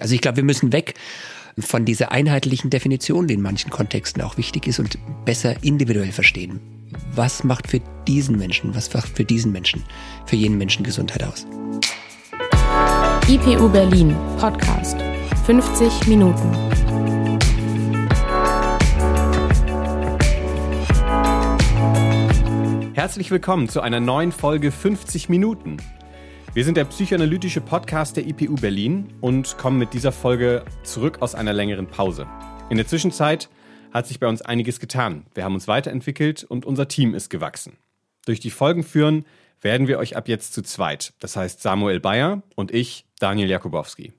Also ich glaube, wir müssen weg von dieser einheitlichen Definition, die in manchen Kontexten auch wichtig ist und besser individuell verstehen. Was macht für diesen Menschen, was macht für diesen Menschen, für jeden Menschen Gesundheit aus? IPU Berlin Podcast 50 Minuten. Herzlich willkommen zu einer neuen Folge 50 Minuten. Wir sind der psychoanalytische Podcast der IPU Berlin und kommen mit dieser Folge zurück aus einer längeren Pause. In der Zwischenzeit hat sich bei uns einiges getan. Wir haben uns weiterentwickelt und unser Team ist gewachsen. Durch die Folgen führen werden wir euch ab jetzt zu zweit. Das heißt Samuel Bayer und ich, Daniel Jakubowski.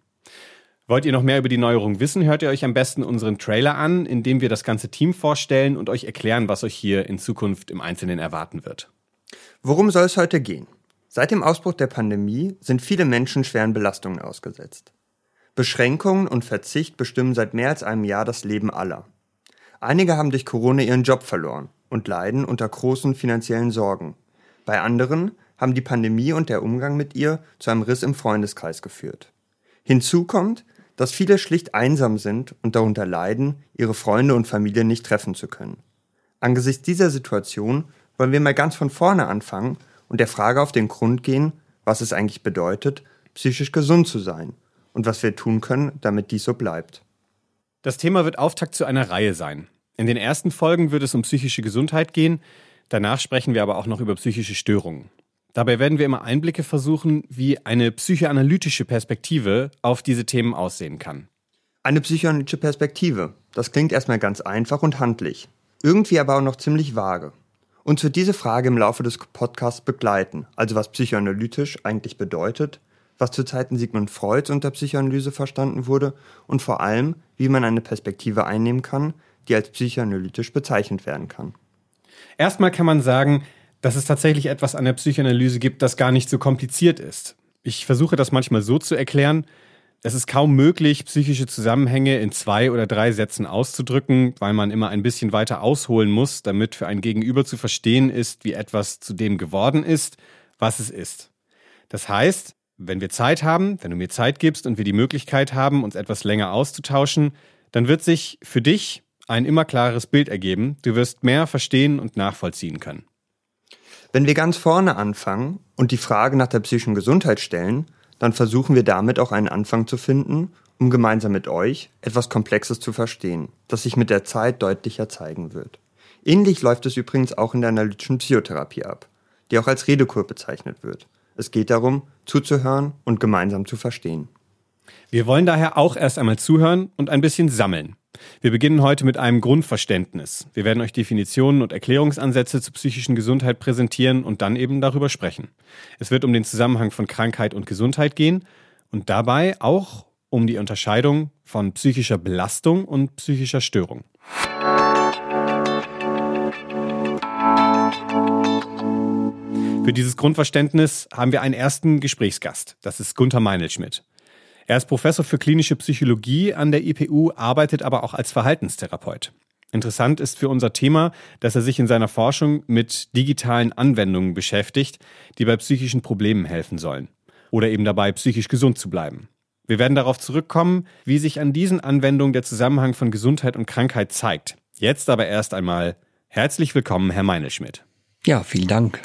Wollt ihr noch mehr über die Neuerung wissen, hört ihr euch am besten unseren Trailer an, in dem wir das ganze Team vorstellen und euch erklären, was euch hier in Zukunft im Einzelnen erwarten wird. Worum soll es heute gehen? Seit dem Ausbruch der Pandemie sind viele Menschen schweren Belastungen ausgesetzt. Beschränkungen und Verzicht bestimmen seit mehr als einem Jahr das Leben aller. Einige haben durch Corona ihren Job verloren und leiden unter großen finanziellen Sorgen. Bei anderen haben die Pandemie und der Umgang mit ihr zu einem Riss im Freundeskreis geführt. Hinzu kommt, dass viele schlicht einsam sind und darunter leiden, ihre Freunde und Familie nicht treffen zu können. Angesichts dieser Situation wollen wir mal ganz von vorne anfangen und der Frage auf den Grund gehen, was es eigentlich bedeutet, psychisch gesund zu sein und was wir tun können, damit dies so bleibt. Das Thema wird Auftakt zu einer Reihe sein. In den ersten Folgen wird es um psychische Gesundheit gehen, danach sprechen wir aber auch noch über psychische Störungen. Dabei werden wir immer Einblicke versuchen, wie eine psychoanalytische Perspektive auf diese Themen aussehen kann. Eine psychoanalytische Perspektive, das klingt erstmal ganz einfach und handlich, irgendwie aber auch noch ziemlich vage. Uns wird diese Frage im Laufe des Podcasts begleiten, also was psychoanalytisch eigentlich bedeutet, was zu Zeiten Sigmund Freuds unter Psychoanalyse verstanden wurde und vor allem, wie man eine Perspektive einnehmen kann, die als psychoanalytisch bezeichnet werden kann. Erstmal kann man sagen, dass es tatsächlich etwas an der Psychoanalyse gibt, das gar nicht so kompliziert ist. Ich versuche das manchmal so zu erklären, es ist kaum möglich, psychische Zusammenhänge in zwei oder drei Sätzen auszudrücken, weil man immer ein bisschen weiter ausholen muss, damit für ein Gegenüber zu verstehen ist, wie etwas zu dem geworden ist, was es ist. Das heißt, wenn wir Zeit haben, wenn du mir Zeit gibst und wir die Möglichkeit haben, uns etwas länger auszutauschen, dann wird sich für dich ein immer klareres Bild ergeben. Du wirst mehr verstehen und nachvollziehen können. Wenn wir ganz vorne anfangen und die Frage nach der psychischen Gesundheit stellen, dann versuchen wir damit auch einen Anfang zu finden, um gemeinsam mit euch etwas Komplexes zu verstehen, das sich mit der Zeit deutlicher zeigen wird. Ähnlich läuft es übrigens auch in der analytischen Psychotherapie ab, die auch als Redekur bezeichnet wird. Es geht darum, zuzuhören und gemeinsam zu verstehen. Wir wollen daher auch erst einmal zuhören und ein bisschen sammeln. Wir beginnen heute mit einem Grundverständnis. Wir werden euch Definitionen und Erklärungsansätze zur psychischen Gesundheit präsentieren und dann eben darüber sprechen. Es wird um den Zusammenhang von Krankheit und Gesundheit gehen und dabei auch um die Unterscheidung von psychischer Belastung und psychischer Störung. Für dieses Grundverständnis haben wir einen ersten Gesprächsgast. Das ist Gunther Meinelschmidt. Er ist Professor für klinische Psychologie an der IPU, arbeitet aber auch als Verhaltenstherapeut. Interessant ist für unser Thema, dass er sich in seiner Forschung mit digitalen Anwendungen beschäftigt, die bei psychischen Problemen helfen sollen oder eben dabei psychisch gesund zu bleiben. Wir werden darauf zurückkommen, wie sich an diesen Anwendungen der Zusammenhang von Gesundheit und Krankheit zeigt. Jetzt aber erst einmal herzlich willkommen, Herr Meinelschmidt. Ja, vielen Dank.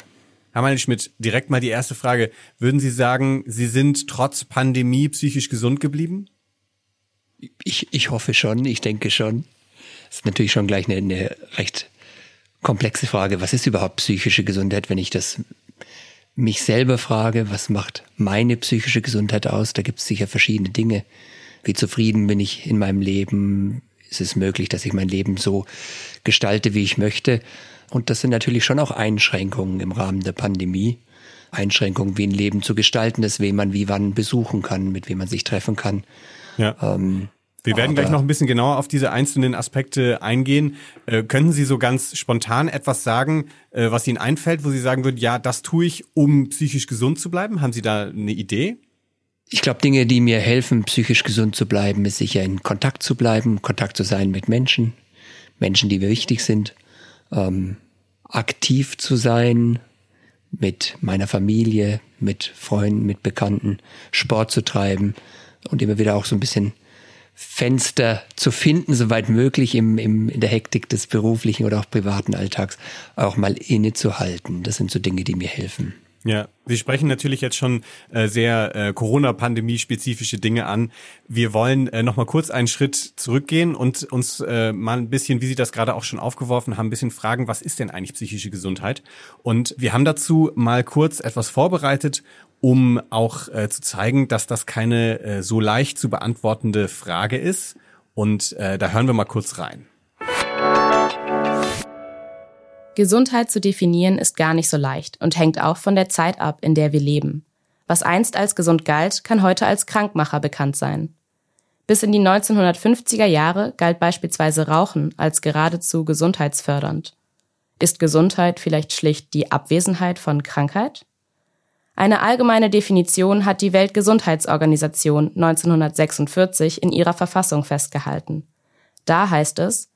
Herr Meinl-Schmidt, direkt mal die erste Frage. Würden Sie sagen, Sie sind trotz Pandemie psychisch gesund geblieben? Ich, ich hoffe schon, ich denke schon. Das ist natürlich schon gleich eine, eine recht komplexe Frage. Was ist überhaupt psychische Gesundheit, wenn ich das mich selber frage, was macht meine psychische Gesundheit aus? Da gibt es sicher verschiedene Dinge. Wie zufrieden bin ich in meinem Leben? Ist es möglich, dass ich mein Leben so gestalte, wie ich möchte? Und das sind natürlich schon auch Einschränkungen im Rahmen der Pandemie. Einschränkungen, wie ein Leben zu gestalten ist, wen man wie wann besuchen kann, mit wem man sich treffen kann. Ja. Ähm, wir werden gleich noch ein bisschen genauer auf diese einzelnen Aspekte eingehen. Äh, können Sie so ganz spontan etwas sagen, äh, was Ihnen einfällt, wo Sie sagen würden, ja, das tue ich, um psychisch gesund zu bleiben? Haben Sie da eine Idee? Ich glaube, Dinge, die mir helfen, psychisch gesund zu bleiben, ist sicher in Kontakt zu bleiben, Kontakt zu sein mit Menschen, Menschen, die mir wichtig sind ähm, aktiv zu sein mit meiner Familie, mit Freunden, mit Bekannten, Sport zu treiben, und immer wieder auch so ein bisschen Fenster zu finden, soweit möglich im, im, in der Hektik des beruflichen oder auch privaten Alltags auch mal innezuhalten. Das sind so Dinge, die mir helfen. Ja, Sie sprechen natürlich jetzt schon äh, sehr äh, Corona-Pandemie-spezifische Dinge an. Wir wollen äh, noch mal kurz einen Schritt zurückgehen und uns äh, mal ein bisschen, wie Sie das gerade auch schon aufgeworfen haben, ein bisschen fragen, was ist denn eigentlich psychische Gesundheit? Und wir haben dazu mal kurz etwas vorbereitet, um auch äh, zu zeigen, dass das keine äh, so leicht zu beantwortende Frage ist. Und äh, da hören wir mal kurz rein. Gesundheit zu definieren ist gar nicht so leicht und hängt auch von der Zeit ab, in der wir leben. Was einst als gesund galt, kann heute als Krankmacher bekannt sein. Bis in die 1950er Jahre galt beispielsweise Rauchen als geradezu gesundheitsfördernd. Ist Gesundheit vielleicht schlicht die Abwesenheit von Krankheit? Eine allgemeine Definition hat die Weltgesundheitsorganisation 1946 in ihrer Verfassung festgehalten. Da heißt es,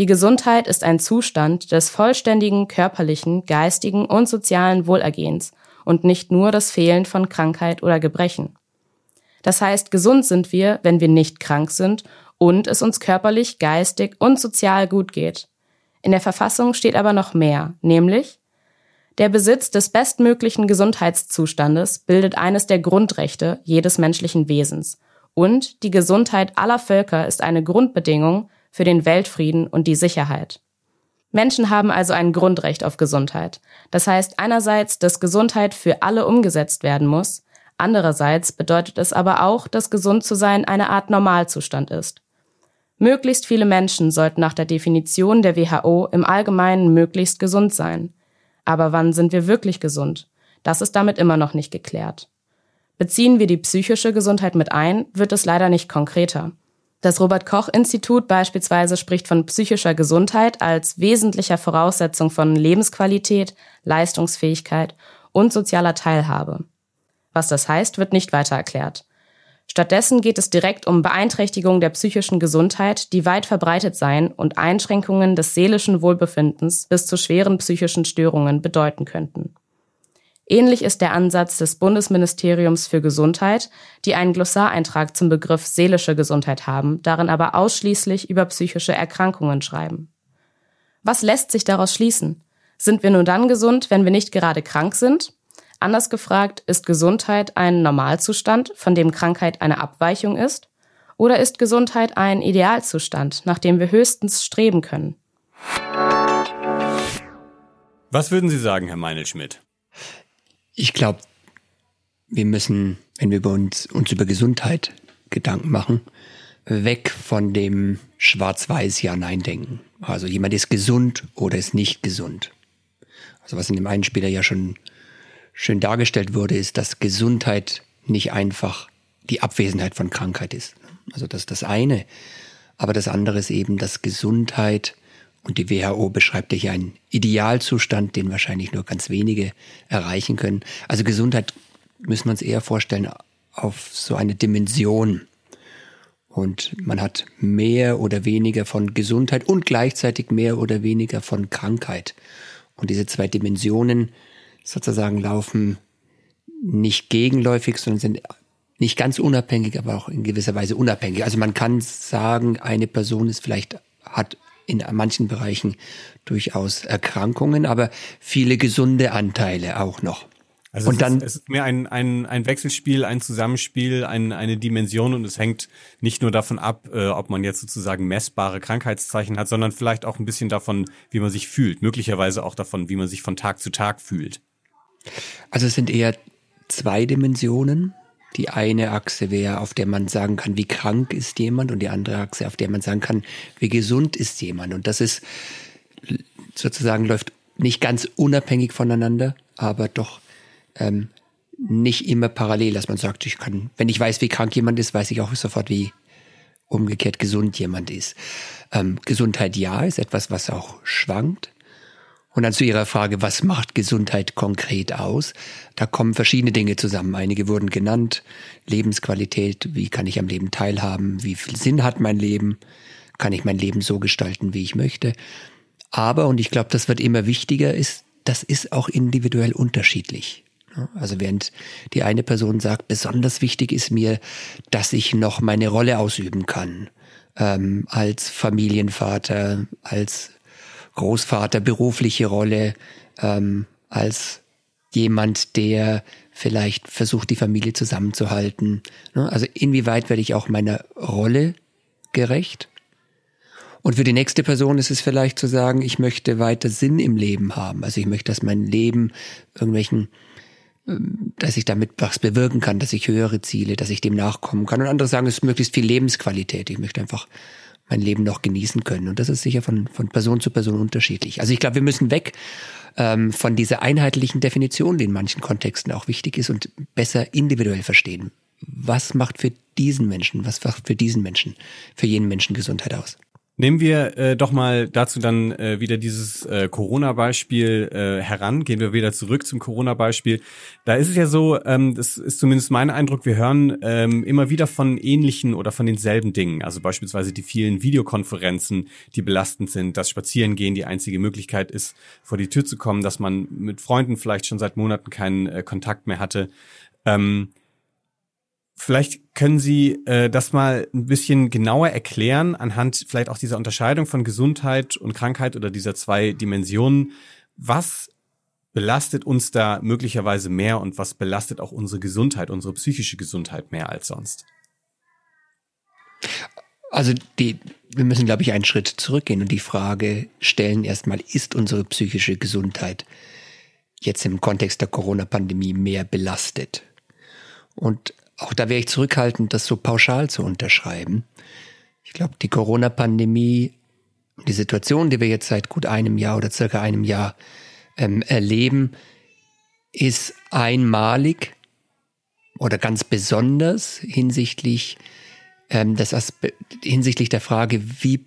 die Gesundheit ist ein Zustand des vollständigen körperlichen, geistigen und sozialen Wohlergehens und nicht nur das Fehlen von Krankheit oder Gebrechen. Das heißt, gesund sind wir, wenn wir nicht krank sind und es uns körperlich, geistig und sozial gut geht. In der Verfassung steht aber noch mehr, nämlich der Besitz des bestmöglichen Gesundheitszustandes bildet eines der Grundrechte jedes menschlichen Wesens und die Gesundheit aller Völker ist eine Grundbedingung für den Weltfrieden und die Sicherheit. Menschen haben also ein Grundrecht auf Gesundheit. Das heißt einerseits, dass Gesundheit für alle umgesetzt werden muss, andererseits bedeutet es aber auch, dass gesund zu sein eine Art Normalzustand ist. Möglichst viele Menschen sollten nach der Definition der WHO im Allgemeinen möglichst gesund sein. Aber wann sind wir wirklich gesund? Das ist damit immer noch nicht geklärt. Beziehen wir die psychische Gesundheit mit ein, wird es leider nicht konkreter. Das Robert Koch Institut beispielsweise spricht von psychischer Gesundheit als wesentlicher Voraussetzung von Lebensqualität, Leistungsfähigkeit und sozialer Teilhabe. Was das heißt, wird nicht weiter erklärt. Stattdessen geht es direkt um Beeinträchtigung der psychischen Gesundheit, die weit verbreitet sein und Einschränkungen des seelischen Wohlbefindens bis zu schweren psychischen Störungen bedeuten könnten. Ähnlich ist der Ansatz des Bundesministeriums für Gesundheit, die einen Glossareintrag zum Begriff seelische Gesundheit haben, darin aber ausschließlich über psychische Erkrankungen schreiben. Was lässt sich daraus schließen? Sind wir nur dann gesund, wenn wir nicht gerade krank sind? Anders gefragt, ist Gesundheit ein Normalzustand, von dem Krankheit eine Abweichung ist? Oder ist Gesundheit ein Idealzustand, nach dem wir höchstens streben können? Was würden Sie sagen, Herr Meinelschmidt? Ich glaube, wir müssen, wenn wir uns, uns über Gesundheit Gedanken machen, weg von dem schwarz-weiß Ja-Nein denken. Also jemand ist gesund oder ist nicht gesund. Also was in dem einen Spieler ja schon schön dargestellt wurde, ist, dass Gesundheit nicht einfach die Abwesenheit von Krankheit ist. Also das ist das eine. Aber das andere ist eben, dass Gesundheit und die WHO beschreibt hier einen Idealzustand, den wahrscheinlich nur ganz wenige erreichen können. Also Gesundheit müssen wir uns eher vorstellen auf so eine Dimension. Und man hat mehr oder weniger von Gesundheit und gleichzeitig mehr oder weniger von Krankheit. Und diese zwei Dimensionen sozusagen laufen nicht gegenläufig, sondern sind nicht ganz unabhängig, aber auch in gewisser Weise unabhängig. Also man kann sagen, eine Person ist vielleicht, hat in manchen Bereichen durchaus Erkrankungen, aber viele gesunde Anteile auch noch. Also und es dann ist, es ist mehr ein, ein, ein Wechselspiel, ein Zusammenspiel, ein, eine Dimension und es hängt nicht nur davon ab, äh, ob man jetzt sozusagen messbare Krankheitszeichen hat, sondern vielleicht auch ein bisschen davon, wie man sich fühlt, möglicherweise auch davon, wie man sich von Tag zu Tag fühlt. Also es sind eher zwei Dimensionen. Die eine Achse wäre, auf der man sagen kann, wie krank ist jemand und die andere Achse, auf der man sagen kann, wie gesund ist jemand. Und das ist sozusagen läuft nicht ganz unabhängig voneinander, aber doch ähm, nicht immer parallel, dass man sagt, ich kann, wenn ich weiß, wie krank jemand ist, weiß ich auch sofort, wie umgekehrt gesund jemand ist. Ähm, Gesundheit ja ist etwas, was auch schwankt. Und dann zu Ihrer Frage, was macht Gesundheit konkret aus? Da kommen verschiedene Dinge zusammen. Einige wurden genannt. Lebensqualität, wie kann ich am Leben teilhaben? Wie viel Sinn hat mein Leben? Kann ich mein Leben so gestalten, wie ich möchte? Aber, und ich glaube, das wird immer wichtiger, ist, das ist auch individuell unterschiedlich. Also während die eine Person sagt, besonders wichtig ist mir, dass ich noch meine Rolle ausüben kann, ähm, als Familienvater, als Großvater, berufliche Rolle, ähm, als jemand, der vielleicht versucht, die Familie zusammenzuhalten. Ne? Also inwieweit werde ich auch meiner Rolle gerecht? Und für die nächste Person ist es vielleicht zu sagen, ich möchte weiter Sinn im Leben haben. Also ich möchte, dass mein Leben irgendwelchen, ähm, dass ich damit was bewirken kann, dass ich höhere Ziele, dass ich dem nachkommen kann. Und andere sagen, es ist möglichst viel Lebensqualität. Ich möchte einfach mein Leben noch genießen können. Und das ist sicher von, von Person zu Person unterschiedlich. Also ich glaube, wir müssen weg ähm, von dieser einheitlichen Definition, die in manchen Kontexten auch wichtig ist, und besser individuell verstehen. Was macht für diesen Menschen, was macht für diesen Menschen, für jenen Menschen Gesundheit aus? Nehmen wir äh, doch mal dazu dann äh, wieder dieses äh, Corona-Beispiel äh, heran. Gehen wir wieder zurück zum Corona-Beispiel. Da ist es ja so, ähm, das ist zumindest mein Eindruck, wir hören ähm, immer wieder von ähnlichen oder von denselben Dingen. Also beispielsweise die vielen Videokonferenzen, die belastend sind, dass Spazierengehen die einzige Möglichkeit ist, vor die Tür zu kommen, dass man mit Freunden vielleicht schon seit Monaten keinen äh, Kontakt mehr hatte. Ähm, Vielleicht können Sie äh, das mal ein bisschen genauer erklären, anhand vielleicht auch dieser Unterscheidung von Gesundheit und Krankheit oder dieser zwei Dimensionen. Was belastet uns da möglicherweise mehr und was belastet auch unsere Gesundheit, unsere psychische Gesundheit mehr als sonst? Also die, wir müssen, glaube ich, einen Schritt zurückgehen und die Frage stellen erstmal, ist unsere psychische Gesundheit jetzt im Kontext der Corona-Pandemie mehr belastet? Und auch da wäre ich zurückhaltend, das so pauschal zu unterschreiben. Ich glaube, die Corona-Pandemie, die Situation, die wir jetzt seit gut einem Jahr oder circa einem Jahr ähm, erleben, ist einmalig oder ganz besonders hinsichtlich, ähm, des Aspe hinsichtlich der Frage, wie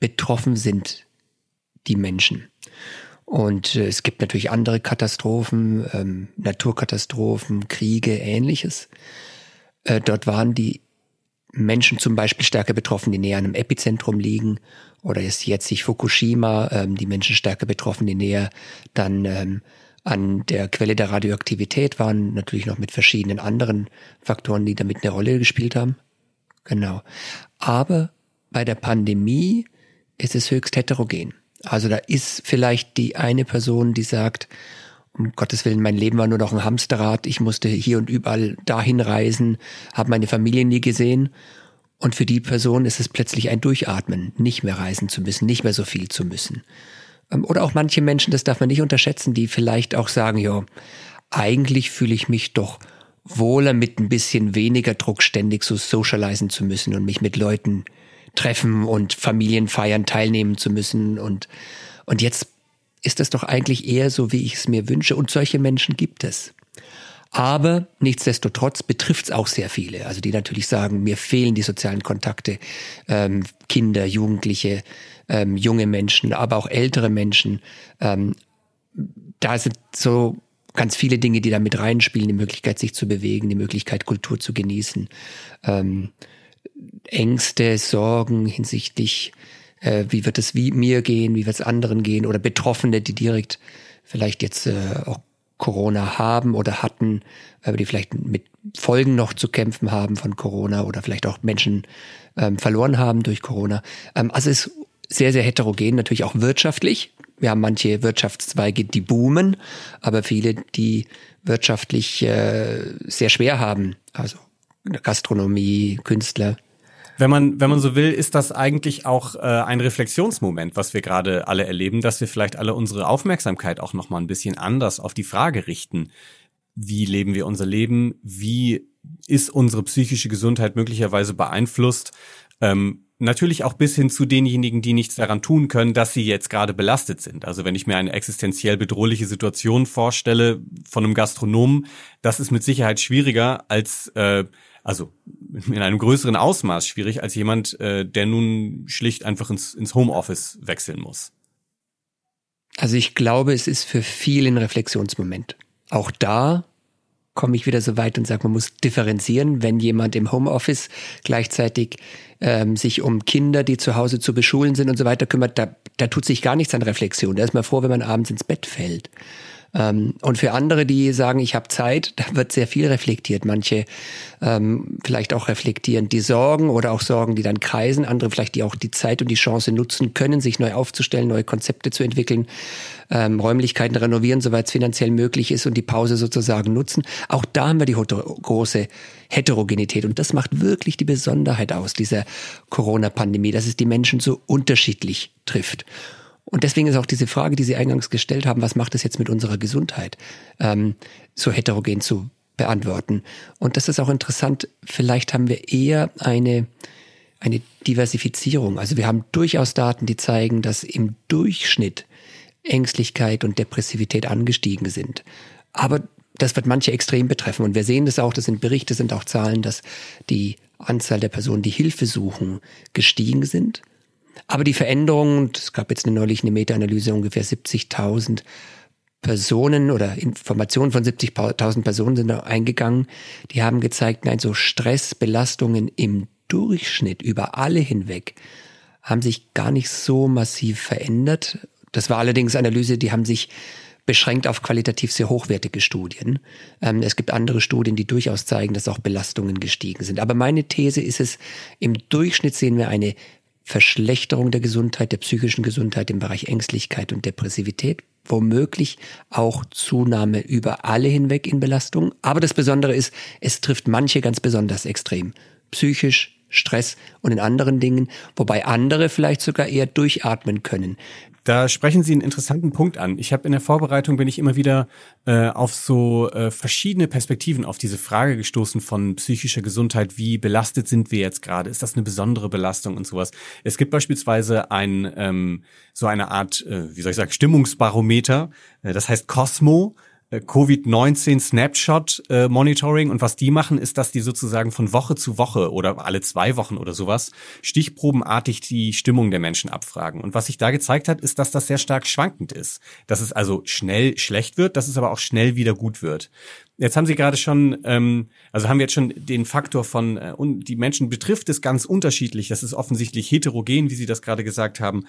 betroffen sind die Menschen. Und äh, es gibt natürlich andere Katastrophen, ähm, Naturkatastrophen, Kriege, ähnliches. Äh, dort waren die Menschen zum Beispiel stärker betroffen, die näher an einem Epizentrum liegen. Oder ist jetzt sich Fukushima, ähm, die Menschen stärker betroffen, die näher dann ähm, an der Quelle der Radioaktivität waren. Natürlich noch mit verschiedenen anderen Faktoren, die damit eine Rolle gespielt haben. Genau. Aber bei der Pandemie ist es höchst heterogen. Also da ist vielleicht die eine Person, die sagt, um Gottes Willen, mein Leben war nur noch ein Hamsterrad, ich musste hier und überall dahin reisen, habe meine Familie nie gesehen. Und für die Person ist es plötzlich ein Durchatmen, nicht mehr reisen zu müssen, nicht mehr so viel zu müssen. Ähm, oder auch manche Menschen, das darf man nicht unterschätzen, die vielleicht auch sagen, ja, eigentlich fühle ich mich doch wohler mit ein bisschen weniger Druck ständig so socialisen zu müssen und mich mit Leuten treffen und Familienfeiern teilnehmen zu müssen. Und, und jetzt ist das doch eigentlich eher so, wie ich es mir wünsche. Und solche Menschen gibt es. Aber nichtsdestotrotz betrifft es auch sehr viele. Also die natürlich sagen, mir fehlen die sozialen Kontakte, ähm, Kinder, Jugendliche, ähm, junge Menschen, aber auch ältere Menschen. Ähm, da sind so ganz viele Dinge, die da mit reinspielen, die Möglichkeit, sich zu bewegen, die Möglichkeit, Kultur zu genießen. Ähm, Ängste, Sorgen hinsichtlich, äh, wie wird es wie mir gehen, wie wird es anderen gehen oder Betroffene, die direkt vielleicht jetzt äh, auch Corona haben oder hatten, aber die vielleicht mit Folgen noch zu kämpfen haben von Corona oder vielleicht auch Menschen ähm, verloren haben durch Corona. Ähm, also es ist sehr, sehr heterogen, natürlich auch wirtschaftlich. Wir haben manche Wirtschaftszweige, die boomen, aber viele, die wirtschaftlich äh, sehr schwer haben. Also Gastronomie, Künstler. Wenn man, wenn man so will, ist das eigentlich auch äh, ein Reflexionsmoment, was wir gerade alle erleben, dass wir vielleicht alle unsere Aufmerksamkeit auch nochmal ein bisschen anders auf die Frage richten. Wie leben wir unser Leben? Wie ist unsere psychische Gesundheit möglicherweise beeinflusst? Ähm, natürlich auch bis hin zu denjenigen, die nichts daran tun können, dass sie jetzt gerade belastet sind. Also wenn ich mir eine existenziell bedrohliche Situation vorstelle von einem Gastronomen, das ist mit Sicherheit schwieriger als äh, also in einem größeren Ausmaß schwierig als jemand, äh, der nun schlicht einfach ins, ins Homeoffice wechseln muss. Also ich glaube, es ist für viele ein Reflexionsmoment. Auch da komme ich wieder so weit und sage, man muss differenzieren, wenn jemand im Homeoffice gleichzeitig ähm, sich um Kinder, die zu Hause zu beschulen sind und so weiter kümmert, da, da tut sich gar nichts an Reflexion. Da ist man froh, wenn man abends ins Bett fällt. Ähm, und für andere, die sagen, ich habe Zeit, da wird sehr viel reflektiert. Manche ähm, vielleicht auch reflektieren die Sorgen oder auch Sorgen, die dann kreisen. Andere vielleicht, die auch die Zeit und die Chance nutzen können, sich neu aufzustellen, neue Konzepte zu entwickeln, ähm, Räumlichkeiten renovieren, soweit es finanziell möglich ist und die Pause sozusagen nutzen. Auch da haben wir die große Heterogenität. Und das macht wirklich die Besonderheit aus dieser Corona-Pandemie, dass es die Menschen so unterschiedlich trifft. Und deswegen ist auch diese Frage, die Sie eingangs gestellt haben, was macht es jetzt mit unserer Gesundheit, ähm, so heterogen zu beantworten. Und das ist auch interessant, vielleicht haben wir eher eine, eine Diversifizierung. Also wir haben durchaus Daten, die zeigen, dass im Durchschnitt Ängstlichkeit und Depressivität angestiegen sind. Aber das wird manche extrem betreffen. Und wir sehen das auch, das sind Berichte, sind auch Zahlen, dass die Anzahl der Personen, die Hilfe suchen, gestiegen sind. Aber die Veränderungen, es gab jetzt eine neulich eine Meta-Analyse, ungefähr 70.000 Personen oder Informationen von 70.000 Personen sind da eingegangen. Die haben gezeigt, nein, so Stressbelastungen im Durchschnitt über alle hinweg haben sich gar nicht so massiv verändert. Das war allerdings Analyse, die haben sich beschränkt auf qualitativ sehr hochwertige Studien. Ähm, es gibt andere Studien, die durchaus zeigen, dass auch Belastungen gestiegen sind. Aber meine These ist es, im Durchschnitt sehen wir eine Verschlechterung der Gesundheit, der psychischen Gesundheit im Bereich Ängstlichkeit und Depressivität, womöglich auch Zunahme über alle hinweg in Belastung. Aber das Besondere ist, es trifft manche ganz besonders extrem. Psychisch, Stress und in anderen Dingen, wobei andere vielleicht sogar eher durchatmen können. Da sprechen Sie einen interessanten Punkt an. Ich habe in der Vorbereitung bin ich immer wieder äh, auf so äh, verschiedene Perspektiven auf diese Frage gestoßen von psychischer Gesundheit. Wie belastet sind wir jetzt gerade? Ist das eine besondere Belastung und sowas? Es gibt beispielsweise ein ähm, so eine Art, äh, wie soll ich sagen, Stimmungsbarometer. Äh, das heißt Cosmo. Äh, Covid-19 Snapshot äh, Monitoring und was die machen, ist, dass die sozusagen von Woche zu Woche oder alle zwei Wochen oder sowas stichprobenartig die Stimmung der Menschen abfragen. Und was sich da gezeigt hat, ist, dass das sehr stark schwankend ist. Dass es also schnell schlecht wird, dass es aber auch schnell wieder gut wird. Jetzt haben Sie gerade schon, ähm, also haben wir jetzt schon den Faktor von, äh, die Menschen betrifft es ganz unterschiedlich. Das ist offensichtlich heterogen, wie Sie das gerade gesagt haben.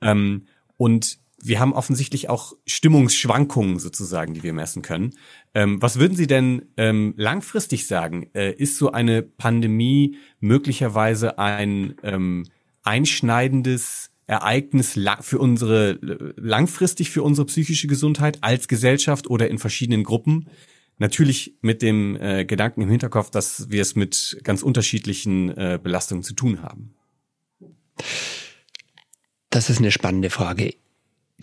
Ähm, und wir haben offensichtlich auch Stimmungsschwankungen sozusagen, die wir messen können. Ähm, was würden Sie denn ähm, langfristig sagen? Äh, ist so eine Pandemie möglicherweise ein ähm, einschneidendes Ereignis für unsere langfristig für unsere psychische Gesundheit als Gesellschaft oder in verschiedenen Gruppen? Natürlich mit dem äh, Gedanken im Hinterkopf, dass wir es mit ganz unterschiedlichen äh, Belastungen zu tun haben. Das ist eine spannende Frage.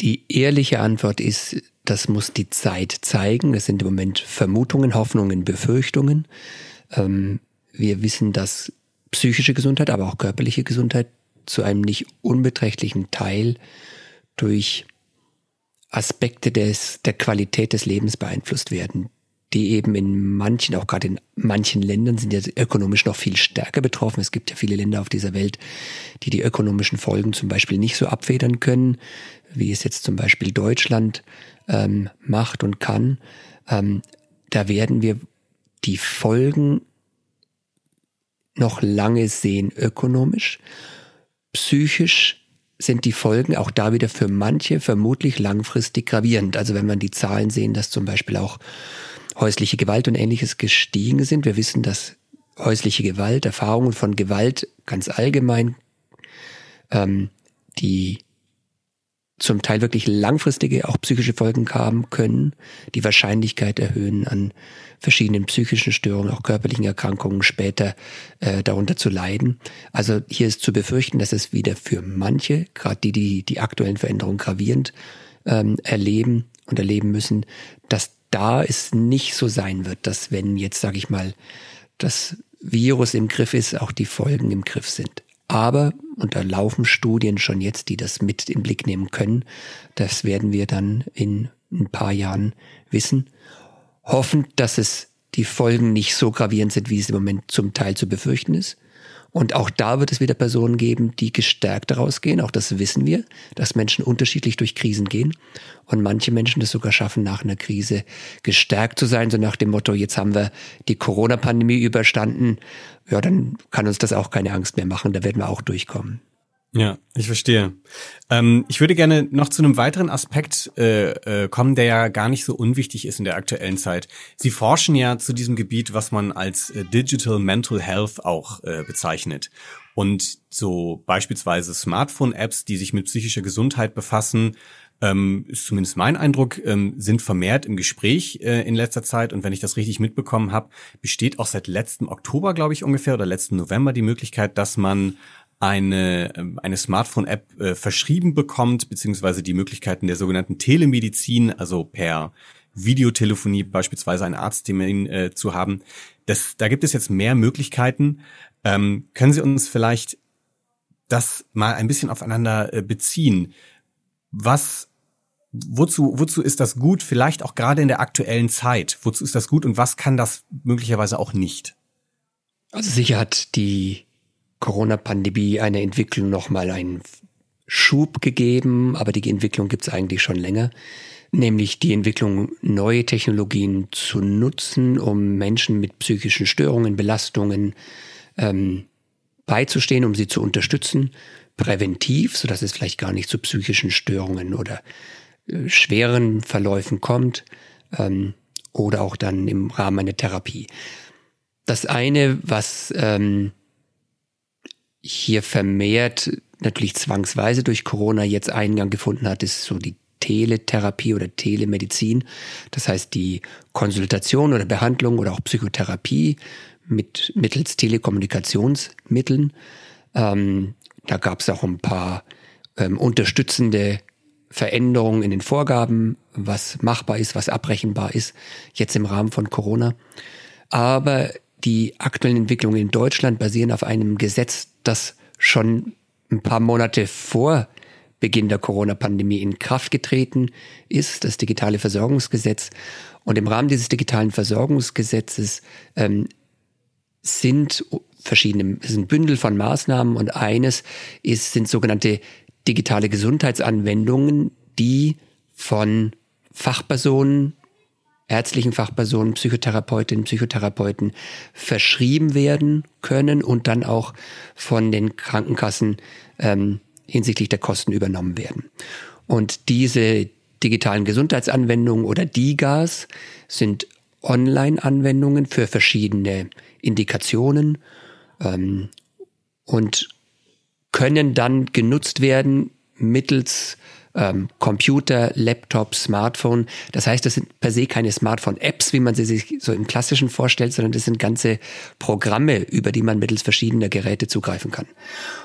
Die ehrliche Antwort ist, das muss die Zeit zeigen. Das sind im Moment Vermutungen, Hoffnungen, Befürchtungen. Ähm, wir wissen, dass psychische Gesundheit, aber auch körperliche Gesundheit zu einem nicht unbeträchtlichen Teil durch Aspekte des, der Qualität des Lebens beeinflusst werden die eben in manchen, auch gerade in manchen Ländern sind ja ökonomisch noch viel stärker betroffen. Es gibt ja viele Länder auf dieser Welt, die die ökonomischen Folgen zum Beispiel nicht so abfedern können, wie es jetzt zum Beispiel Deutschland ähm, macht und kann. Ähm, da werden wir die Folgen noch lange sehen ökonomisch. Psychisch sind die Folgen auch da wieder für manche vermutlich langfristig gravierend. Also wenn man die Zahlen sehen, dass zum Beispiel auch häusliche Gewalt und ähnliches gestiegen sind. Wir wissen, dass häusliche Gewalt, Erfahrungen von Gewalt ganz allgemein, ähm, die zum Teil wirklich langfristige, auch psychische Folgen haben können, die Wahrscheinlichkeit erhöhen, an verschiedenen psychischen Störungen, auch körperlichen Erkrankungen später äh, darunter zu leiden. Also hier ist zu befürchten, dass es wieder für manche, gerade die, die die aktuellen Veränderungen gravierend ähm, erleben und erleben müssen, dass da es nicht so sein wird, dass wenn jetzt, sage ich mal, das Virus im Griff ist, auch die Folgen im Griff sind. Aber, und da laufen Studien schon jetzt, die das mit im Blick nehmen können, das werden wir dann in ein paar Jahren wissen. Hoffen, dass es die Folgen nicht so gravierend sind, wie es im Moment zum Teil zu befürchten ist. Und auch da wird es wieder Personen geben, die gestärkt daraus gehen. Auch das wissen wir, dass Menschen unterschiedlich durch Krisen gehen. Und manche Menschen es sogar schaffen, nach einer Krise gestärkt zu sein. So nach dem Motto, jetzt haben wir die Corona-Pandemie überstanden. Ja, dann kann uns das auch keine Angst mehr machen. Da werden wir auch durchkommen. Ja, ich verstehe. Ähm, ich würde gerne noch zu einem weiteren Aspekt äh, äh, kommen, der ja gar nicht so unwichtig ist in der aktuellen Zeit. Sie forschen ja zu diesem Gebiet, was man als äh, Digital Mental Health auch äh, bezeichnet. Und so beispielsweise Smartphone-Apps, die sich mit psychischer Gesundheit befassen, ähm, ist zumindest mein Eindruck, ähm, sind vermehrt im Gespräch äh, in letzter Zeit. Und wenn ich das richtig mitbekommen habe, besteht auch seit letztem Oktober, glaube ich, ungefähr, oder letzten November die Möglichkeit, dass man eine, ähm, eine Smartphone-App äh, verschrieben bekommt, beziehungsweise die Möglichkeiten der sogenannten Telemedizin, also per Videotelefonie beispielsweise einen Arzttermin äh, zu haben. Das, da gibt es jetzt mehr Möglichkeiten. Ähm, können Sie uns vielleicht das mal ein bisschen aufeinander äh, beziehen? Was, wozu, wozu ist das gut? Vielleicht auch gerade in der aktuellen Zeit. Wozu ist das gut und was kann das möglicherweise auch nicht? Also sicher hat die Corona-Pandemie eine Entwicklung nochmal einen Schub gegeben, aber die Entwicklung gibt es eigentlich schon länger, nämlich die Entwicklung, neue Technologien zu nutzen, um Menschen mit psychischen Störungen, Belastungen ähm, beizustehen, um sie zu unterstützen, präventiv, sodass es vielleicht gar nicht zu psychischen Störungen oder äh, schweren Verläufen kommt ähm, oder auch dann im Rahmen einer Therapie. Das eine, was ähm, hier vermehrt natürlich zwangsweise durch Corona jetzt Eingang gefunden hat, ist so die Teletherapie oder Telemedizin. Das heißt, die Konsultation oder Behandlung oder auch Psychotherapie mit mittels Telekommunikationsmitteln. Ähm, da gab es auch ein paar ähm, unterstützende Veränderungen in den Vorgaben, was machbar ist, was abrechenbar ist, jetzt im Rahmen von Corona. Aber die aktuellen Entwicklungen in Deutschland basieren auf einem Gesetz, das schon ein paar Monate vor Beginn der Corona-Pandemie in Kraft getreten ist, das digitale Versorgungsgesetz. Und im Rahmen dieses digitalen Versorgungsgesetzes ähm, sind verschiedene, ist ein Bündel von Maßnahmen und eines ist, sind sogenannte digitale Gesundheitsanwendungen, die von Fachpersonen ärztlichen Fachpersonen, Psychotherapeutinnen, Psychotherapeuten verschrieben werden können und dann auch von den Krankenkassen ähm, hinsichtlich der Kosten übernommen werden. Und diese digitalen Gesundheitsanwendungen oder DIGAs sind Online-Anwendungen für verschiedene Indikationen ähm, und können dann genutzt werden mittels ähm, Computer, Laptop, Smartphone. Das heißt, das sind per se keine Smartphone-Apps, wie man sie sich so im klassischen vorstellt, sondern das sind ganze Programme, über die man mittels verschiedener Geräte zugreifen kann.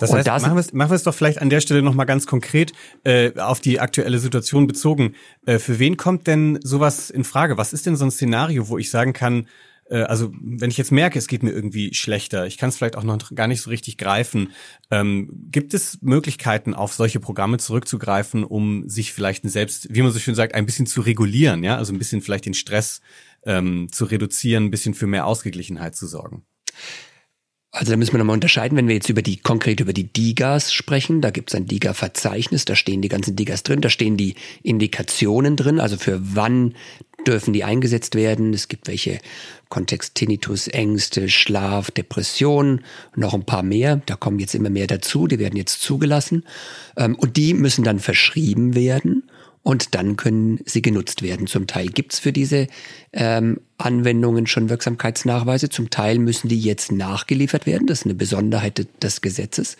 Das heißt, da machen, wir es, machen wir es doch vielleicht an der Stelle nochmal ganz konkret äh, auf die aktuelle Situation bezogen. Äh, für wen kommt denn sowas in Frage? Was ist denn so ein Szenario, wo ich sagen kann, äh, also wenn ich jetzt merke, es geht mir irgendwie schlechter, ich kann es vielleicht auch noch gar nicht so richtig greifen, ähm, gibt es Möglichkeiten, auf solche Programme zurückzugreifen, um sich vielleicht selbst, wie man so schön sagt, ein bisschen zu regulieren, ja, also ein bisschen vielleicht den Stress ähm, zu reduzieren, ein bisschen für mehr Ausgeglichenheit zu sorgen? Also da müssen wir nochmal unterscheiden, wenn wir jetzt über die konkret über die Digas sprechen, da gibt es ein Diga-Verzeichnis, da stehen die ganzen Digas drin, da stehen die Indikationen drin, also für wann dürfen die eingesetzt werden. Es gibt welche Kontext Tinnitus, Ängste, Schlaf, Depression, noch ein paar mehr. Da kommen jetzt immer mehr dazu, die werden jetzt zugelassen. Ähm, und die müssen dann verschrieben werden und dann können sie genutzt werden. Zum Teil gibt's für diese ähm, Anwendungen schon Wirksamkeitsnachweise, zum Teil müssen die jetzt nachgeliefert werden. Das ist eine Besonderheit des Gesetzes,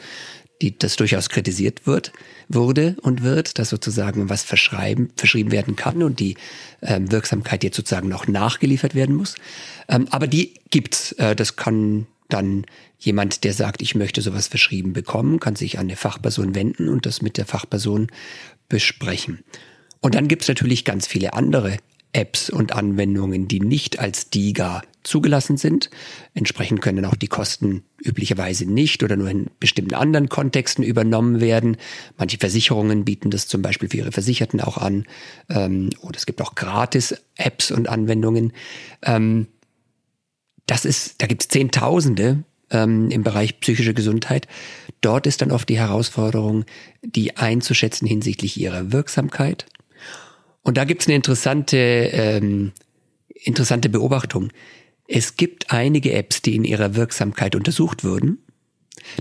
die das durchaus kritisiert wird, wurde und wird, dass sozusagen was verschreiben, verschrieben werden kann und die ähm, Wirksamkeit jetzt sozusagen noch nachgeliefert werden muss. Ähm, aber die gibt's. Äh, das kann dann jemand, der sagt, ich möchte sowas verschrieben bekommen, kann sich an eine Fachperson wenden und das mit der Fachperson besprechen. Und dann gibt's natürlich ganz viele andere Apps und Anwendungen, die nicht als DIGA zugelassen sind. Entsprechend können auch die Kosten üblicherweise nicht oder nur in bestimmten anderen Kontexten übernommen werden. Manche Versicherungen bieten das zum Beispiel für ihre Versicherten auch an. Ähm, oder es gibt auch Gratis-Apps und Anwendungen. Ähm, das ist, da gibt es Zehntausende ähm, im Bereich psychische Gesundheit. Dort ist dann oft die Herausforderung, die einzuschätzen hinsichtlich ihrer Wirksamkeit und da gibt's eine interessante, ähm, interessante Beobachtung. Es gibt einige Apps, die in ihrer Wirksamkeit untersucht wurden.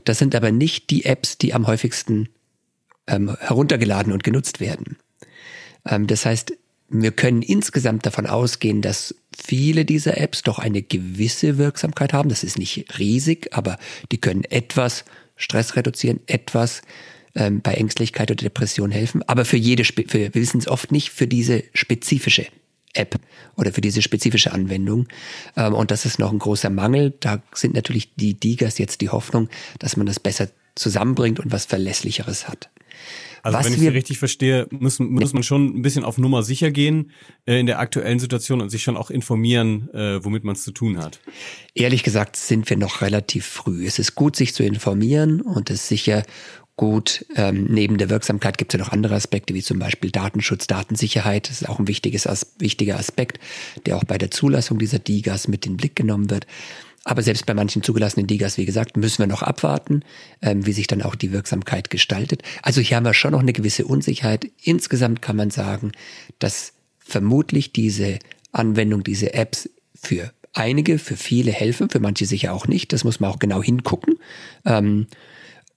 Das sind aber nicht die Apps, die am häufigsten ähm, heruntergeladen und genutzt werden. Ähm, das heißt, wir können insgesamt davon ausgehen, dass viele dieser Apps doch eine gewisse Wirksamkeit haben. Das ist nicht riesig, aber die können etwas Stress reduzieren, etwas ähm, bei Ängstlichkeit oder Depression helfen. Aber für jede, für, wir wissen es oft nicht für diese spezifische App oder für diese spezifische Anwendung. Ähm, und das ist noch ein großer Mangel. Da sind natürlich die Digas jetzt die Hoffnung, dass man das besser zusammenbringt und was Verlässlicheres hat. Also Was wenn ich Sie richtig verstehe, muss, muss man schon ein bisschen auf Nummer sicher gehen äh, in der aktuellen Situation und sich schon auch informieren, äh, womit man es zu tun hat. Ehrlich gesagt sind wir noch relativ früh. Es ist gut, sich zu informieren und es sicher gut. Ähm, neben der Wirksamkeit gibt es ja noch andere Aspekte, wie zum Beispiel Datenschutz, Datensicherheit. Das ist auch ein wichtiges, wichtiger Aspekt, der auch bei der Zulassung dieser DIGAs mit in den Blick genommen wird. Aber selbst bei manchen zugelassenen Digas, wie gesagt, müssen wir noch abwarten, ähm, wie sich dann auch die Wirksamkeit gestaltet. Also hier haben wir schon noch eine gewisse Unsicherheit. Insgesamt kann man sagen, dass vermutlich diese Anwendung, diese Apps für einige, für viele helfen, für manche sicher auch nicht. Das muss man auch genau hingucken. Ähm,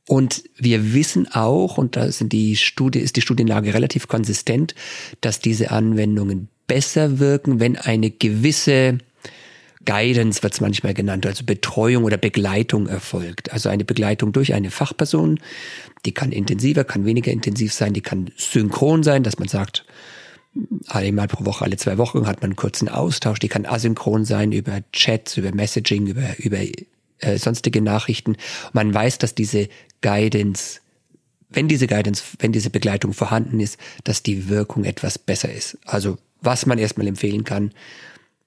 und wir wissen auch, und da sind die Studie, ist die Studienlage relativ konsistent, dass diese Anwendungen besser wirken, wenn eine gewisse Guidance wird es manchmal genannt, also Betreuung oder Begleitung erfolgt. Also eine Begleitung durch eine Fachperson, die kann intensiver, kann weniger intensiv sein, die kann synchron sein, dass man sagt, einmal pro Woche, alle zwei Wochen hat man einen kurzen Austausch, die kann asynchron sein über Chats, über Messaging, über, über äh, sonstige Nachrichten. Man weiß, dass diese Guidance wenn diese Guidance, wenn diese Begleitung vorhanden ist, dass die Wirkung etwas besser ist. Also was man erstmal empfehlen kann,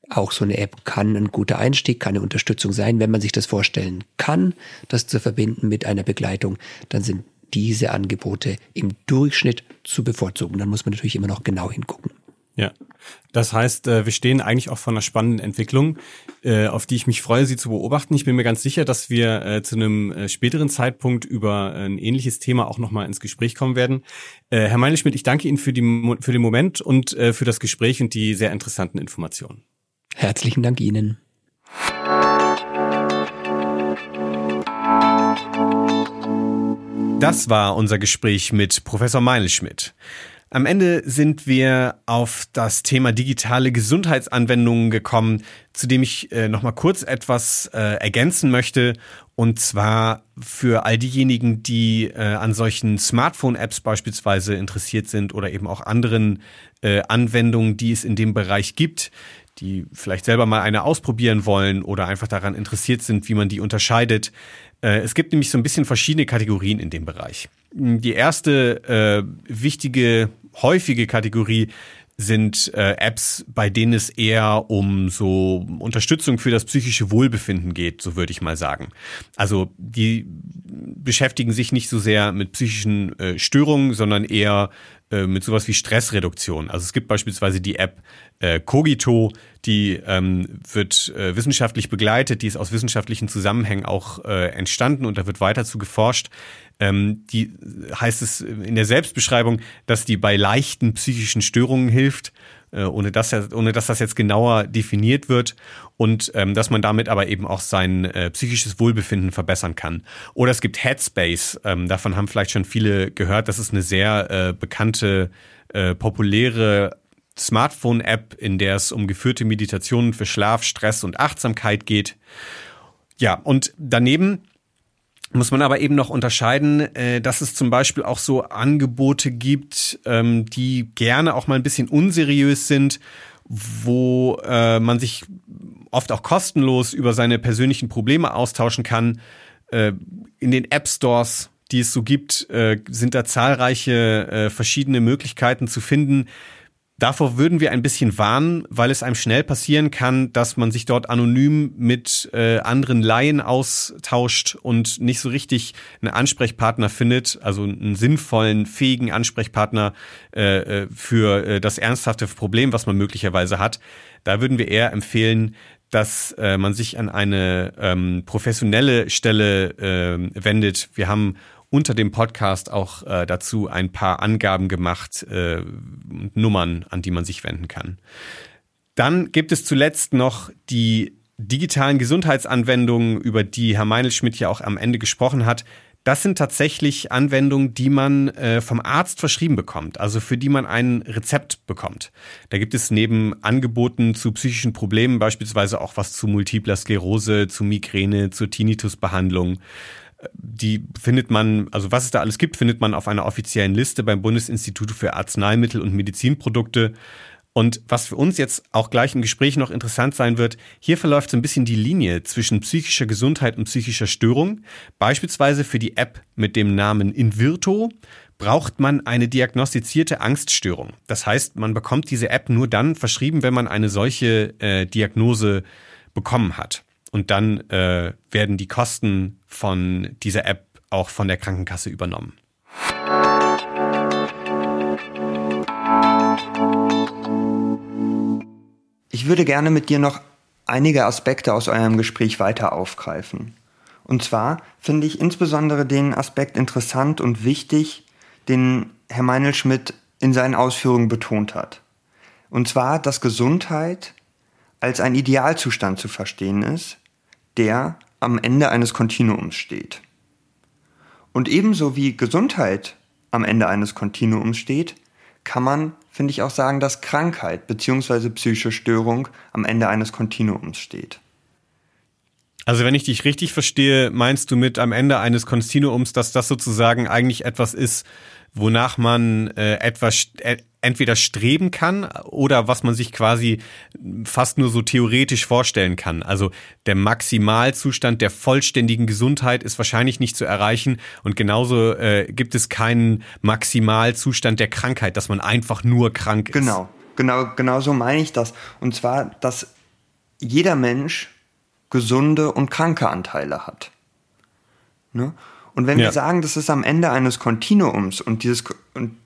auch so eine App kann ein guter Einstieg, kann eine Unterstützung sein. Wenn man sich das vorstellen kann, das zu verbinden mit einer Begleitung, dann sind diese Angebote im Durchschnitt zu bevorzugen. Dann muss man natürlich immer noch genau hingucken. Ja, das heißt, äh, wir stehen eigentlich auch vor einer spannenden Entwicklung, äh, auf die ich mich freue, sie zu beobachten. Ich bin mir ganz sicher, dass wir äh, zu einem späteren Zeitpunkt über ein ähnliches Thema auch nochmal ins Gespräch kommen werden. Herr Meineschmidt, ich danke Ihnen für, die, für den Moment und für das Gespräch und die sehr interessanten Informationen. Herzlichen Dank Ihnen. Das war unser Gespräch mit Professor Meinelschmidt. Am Ende sind wir auf das Thema digitale Gesundheitsanwendungen gekommen, zu dem ich äh, noch mal kurz etwas äh, ergänzen möchte. Und zwar für all diejenigen, die äh, an solchen Smartphone-Apps beispielsweise interessiert sind oder eben auch anderen äh, Anwendungen, die es in dem Bereich gibt die vielleicht selber mal eine ausprobieren wollen oder einfach daran interessiert sind, wie man die unterscheidet. Äh, es gibt nämlich so ein bisschen verschiedene Kategorien in dem Bereich. Die erste äh, wichtige, häufige Kategorie sind äh, Apps, bei denen es eher um so Unterstützung für das psychische Wohlbefinden geht, so würde ich mal sagen. Also die beschäftigen sich nicht so sehr mit psychischen äh, Störungen, sondern eher äh, mit sowas wie Stressreduktion. Also es gibt beispielsweise die App äh, Cogito, die ähm, wird äh, wissenschaftlich begleitet, die ist aus wissenschaftlichen Zusammenhängen auch äh, entstanden und da wird weiter zu geforscht. Ähm, die heißt es in der Selbstbeschreibung, dass die bei leichten psychischen Störungen hilft, äh, ohne, dass, ohne dass das jetzt genauer definiert wird und ähm, dass man damit aber eben auch sein äh, psychisches Wohlbefinden verbessern kann. Oder es gibt Headspace, ähm, davon haben vielleicht schon viele gehört, das ist eine sehr äh, bekannte, äh, populäre Smartphone-App, in der es um geführte Meditationen für Schlaf, Stress und Achtsamkeit geht. Ja, und daneben muss man aber eben noch unterscheiden, äh, dass es zum Beispiel auch so Angebote gibt, ähm, die gerne auch mal ein bisschen unseriös sind, wo äh, man sich oft auch kostenlos über seine persönlichen Probleme austauschen kann. Äh, in den App Stores, die es so gibt, sind da zahlreiche verschiedene Möglichkeiten zu finden, Davor würden wir ein bisschen warnen, weil es einem schnell passieren kann, dass man sich dort anonym mit äh, anderen Laien austauscht und nicht so richtig einen Ansprechpartner findet, also einen sinnvollen, fähigen Ansprechpartner äh, äh für äh, das ernsthafte Problem, was man möglicherweise hat. Da würden wir eher empfehlen, dass äh, man sich an eine ähm, professionelle Stelle äh, wendet. Wir haben unter dem Podcast auch äh, dazu ein paar Angaben gemacht, äh, Nummern, an die man sich wenden kann. Dann gibt es zuletzt noch die digitalen Gesundheitsanwendungen, über die Herr Meinl-Schmidt ja auch am Ende gesprochen hat, das sind tatsächlich Anwendungen, die man äh, vom Arzt verschrieben bekommt, also für die man ein Rezept bekommt. Da gibt es neben Angeboten zu psychischen Problemen beispielsweise auch was zu multipler Sklerose, zu Migräne, zur Tinnitusbehandlung. Die findet man, also was es da alles gibt, findet man auf einer offiziellen Liste beim Bundesinstitut für Arzneimittel und Medizinprodukte. Und was für uns jetzt auch gleich im Gespräch noch interessant sein wird, hier verläuft so ein bisschen die Linie zwischen psychischer Gesundheit und psychischer Störung. Beispielsweise für die App mit dem Namen Invirto braucht man eine diagnostizierte Angststörung. Das heißt, man bekommt diese App nur dann verschrieben, wenn man eine solche äh, Diagnose bekommen hat. Und dann äh, werden die Kosten von dieser App auch von der Krankenkasse übernommen. Ich würde gerne mit dir noch einige Aspekte aus eurem Gespräch weiter aufgreifen. Und zwar finde ich insbesondere den Aspekt interessant und wichtig, den Herr Meinl-Schmidt in seinen Ausführungen betont hat. Und zwar, dass Gesundheit als ein Idealzustand zu verstehen ist, der am Ende eines Kontinuums steht. Und ebenso wie Gesundheit am Ende eines Kontinuums steht, kann man finde ich auch sagen, dass Krankheit bzw. psychische Störung am Ende eines Kontinuums steht. Also wenn ich dich richtig verstehe, meinst du mit am Ende eines Kontinuums, dass das sozusagen eigentlich etwas ist, wonach man äh, etwas äh, entweder streben kann oder was man sich quasi fast nur so theoretisch vorstellen kann. Also der Maximalzustand der vollständigen Gesundheit ist wahrscheinlich nicht zu erreichen und genauso äh, gibt es keinen Maximalzustand der Krankheit, dass man einfach nur krank ist. Genau, genau, genau so meine ich das. Und zwar, dass jeder Mensch gesunde und kranke Anteile hat. Ne? Und wenn ja. wir sagen, das ist am Ende eines Kontinuums und dieses und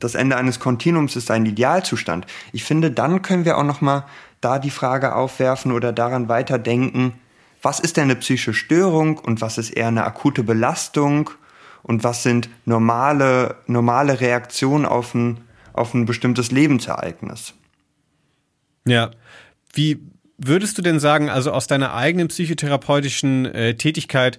das Ende eines Kontinuums ist ein Idealzustand. Ich finde, dann können wir auch noch mal da die Frage aufwerfen oder daran weiterdenken, was ist denn eine psychische Störung und was ist eher eine akute Belastung und was sind normale, normale Reaktionen auf ein, auf ein bestimmtes Lebensereignis. Ja. Wie würdest du denn sagen, also aus deiner eigenen psychotherapeutischen äh, Tätigkeit,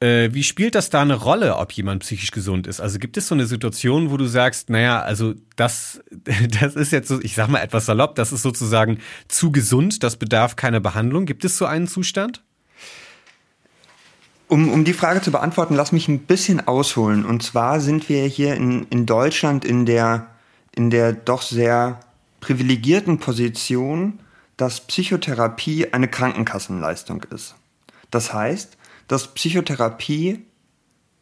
äh, wie spielt das da eine Rolle, ob jemand psychisch gesund ist? Also gibt es so eine Situation, wo du sagst, naja, also das, das ist jetzt so, ich sag mal etwas salopp, das ist sozusagen zu gesund, das bedarf keiner Behandlung. Gibt es so einen Zustand? Um, um die Frage zu beantworten, lass mich ein bisschen ausholen. Und zwar sind wir hier in, in Deutschland in der, in der doch sehr privilegierten Position, dass Psychotherapie eine Krankenkassenleistung ist. Das heißt, dass Psychotherapie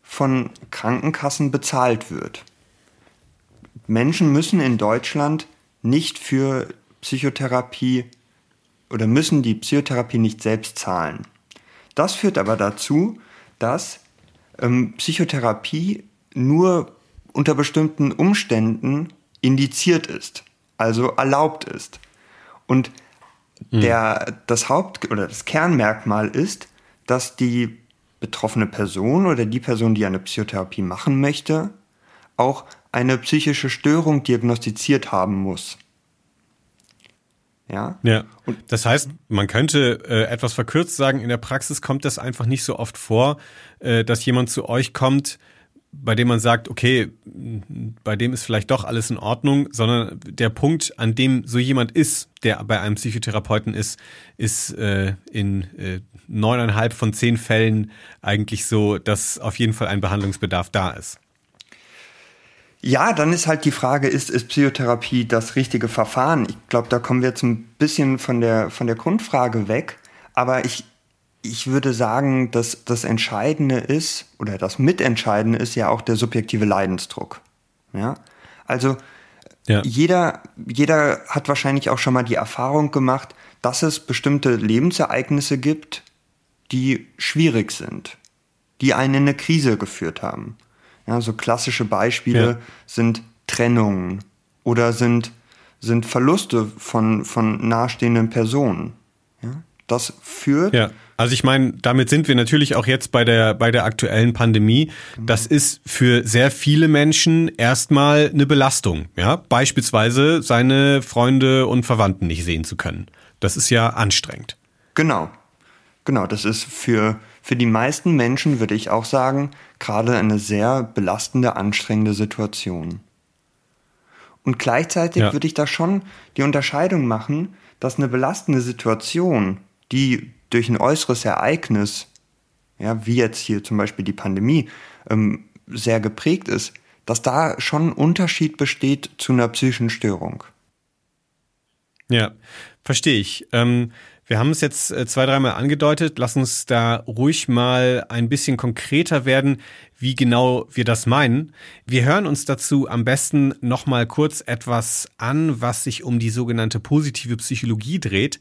von Krankenkassen bezahlt wird. Menschen müssen in Deutschland nicht für Psychotherapie oder müssen die Psychotherapie nicht selbst zahlen. Das führt aber dazu, dass ähm, Psychotherapie nur unter bestimmten Umständen indiziert ist, also erlaubt ist. Und hm. der, das Haupt- oder das Kernmerkmal ist, dass die betroffene Person oder die Person, die eine Psychotherapie machen möchte, auch eine psychische Störung diagnostiziert haben muss. Ja. Ja. Und das heißt, man könnte äh, etwas verkürzt sagen, in der Praxis kommt das einfach nicht so oft vor, äh, dass jemand zu euch kommt, bei dem man sagt, okay, bei dem ist vielleicht doch alles in Ordnung, sondern der Punkt, an dem so jemand ist, der bei einem Psychotherapeuten ist, ist äh, in äh, neuneinhalb von zehn Fällen eigentlich so, dass auf jeden Fall ein Behandlungsbedarf da ist. Ja, dann ist halt die Frage, ist, ist Psychotherapie das richtige Verfahren? Ich glaube, da kommen wir jetzt ein bisschen von der, von der Grundfrage weg. Aber ich, ich würde sagen, dass das Entscheidende ist, oder das Mitentscheidende ist ja auch der subjektive Leidensdruck. Ja? Also, ja. Jeder, jeder hat wahrscheinlich auch schon mal die Erfahrung gemacht, dass es bestimmte Lebensereignisse gibt, die schwierig sind, die einen in eine Krise geführt haben. Ja, so klassische Beispiele ja. sind Trennungen oder sind, sind Verluste von, von nahestehenden Personen. Ja, das führt. Ja. Also ich meine, damit sind wir natürlich auch jetzt bei der, bei der aktuellen Pandemie. Das ist für sehr viele Menschen erstmal eine Belastung. Ja, beispielsweise seine Freunde und Verwandten nicht sehen zu können. Das ist ja anstrengend. Genau. Genau, das ist für, für die meisten Menschen, würde ich auch sagen, gerade eine sehr belastende, anstrengende Situation. Und gleichzeitig ja. würde ich da schon die Unterscheidung machen, dass eine belastende Situation, die durch ein äußeres Ereignis, ja, wie jetzt hier zum Beispiel die Pandemie, ähm, sehr geprägt ist, dass da schon ein Unterschied besteht zu einer psychischen Störung. Ja, verstehe ich. Ähm, wir haben es jetzt äh, zwei, dreimal angedeutet. Lass uns da ruhig mal ein bisschen konkreter werden, wie genau wir das meinen. Wir hören uns dazu am besten nochmal kurz etwas an, was sich um die sogenannte positive Psychologie dreht.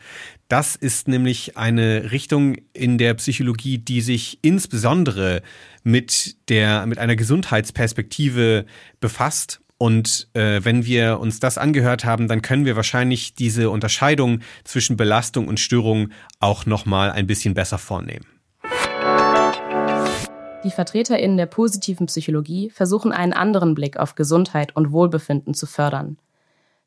Das ist nämlich eine Richtung in der Psychologie, die sich insbesondere mit der, mit einer Gesundheitsperspektive befasst und äh, wenn wir uns das angehört haben, dann können wir wahrscheinlich diese Unterscheidung zwischen Belastung und Störung auch nochmal ein bisschen besser vornehmen. Die VertreterInnen der positiven Psychologie versuchen einen anderen Blick auf Gesundheit und Wohlbefinden zu fördern.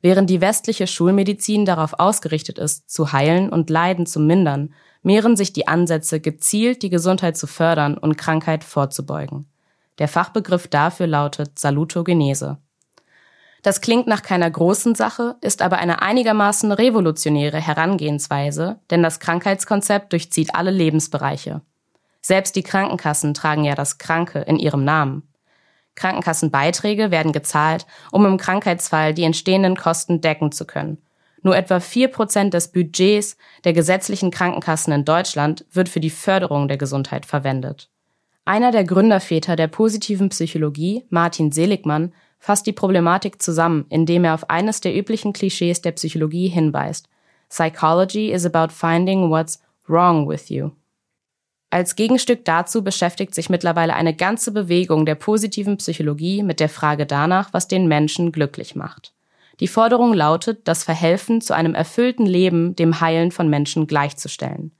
Während die westliche Schulmedizin darauf ausgerichtet ist, zu heilen und Leiden zu mindern, mehren sich die Ansätze, gezielt die Gesundheit zu fördern und Krankheit vorzubeugen. Der Fachbegriff dafür lautet Salutogenese. Das klingt nach keiner großen Sache, ist aber eine einigermaßen revolutionäre Herangehensweise, denn das Krankheitskonzept durchzieht alle Lebensbereiche. Selbst die Krankenkassen tragen ja das Kranke in ihrem Namen. Krankenkassenbeiträge werden gezahlt, um im Krankheitsfall die entstehenden Kosten decken zu können. Nur etwa vier Prozent des Budgets der gesetzlichen Krankenkassen in Deutschland wird für die Förderung der Gesundheit verwendet. Einer der Gründerväter der positiven Psychologie, Martin Seligmann, fasst die Problematik zusammen, indem er auf eines der üblichen Klischees der Psychologie hinweist. Psychology is about finding what's wrong with you. Als Gegenstück dazu beschäftigt sich mittlerweile eine ganze Bewegung der positiven Psychologie mit der Frage danach, was den Menschen glücklich macht. Die Forderung lautet, das Verhelfen zu einem erfüllten Leben dem Heilen von Menschen gleichzustellen.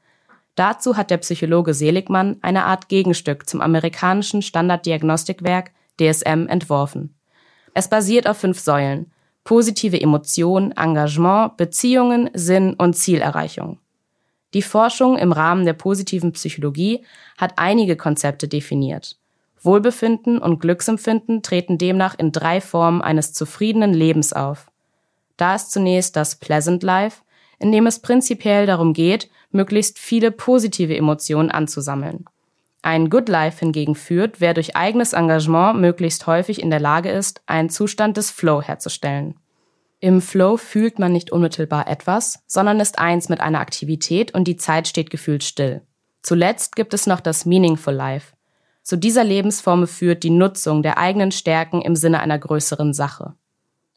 Dazu hat der Psychologe Seligmann eine Art Gegenstück zum amerikanischen Standarddiagnostikwerk DSM entworfen. Es basiert auf fünf Säulen. Positive Emotion, Engagement, Beziehungen, Sinn und Zielerreichung. Die Forschung im Rahmen der positiven Psychologie hat einige Konzepte definiert. Wohlbefinden und Glücksempfinden treten demnach in drei Formen eines zufriedenen Lebens auf. Da ist zunächst das Pleasant Life, in dem es prinzipiell darum geht, möglichst viele positive Emotionen anzusammeln. Ein Good Life hingegen führt, wer durch eigenes Engagement möglichst häufig in der Lage ist, einen Zustand des Flow herzustellen. Im Flow fühlt man nicht unmittelbar etwas, sondern ist eins mit einer Aktivität und die Zeit steht gefühlt still. Zuletzt gibt es noch das Meaningful Life. Zu dieser Lebensform führt die Nutzung der eigenen Stärken im Sinne einer größeren Sache.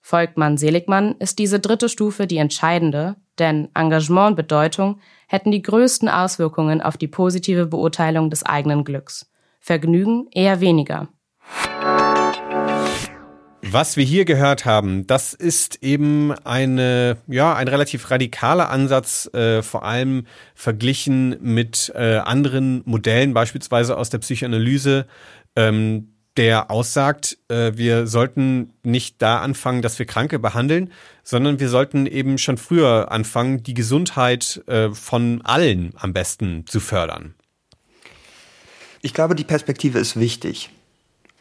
Folgt man Seligmann, ist diese dritte Stufe die entscheidende, denn Engagement und Bedeutung hätten die größten Auswirkungen auf die positive Beurteilung des eigenen Glücks. Vergnügen eher weniger. Was wir hier gehört haben, das ist eben eine, ja, ein relativ radikaler Ansatz, äh, vor allem verglichen mit äh, anderen Modellen, beispielsweise aus der Psychoanalyse, ähm, der aussagt, äh, wir sollten nicht da anfangen, dass wir Kranke behandeln, sondern wir sollten eben schon früher anfangen, die Gesundheit äh, von allen am besten zu fördern. Ich glaube, die Perspektive ist wichtig.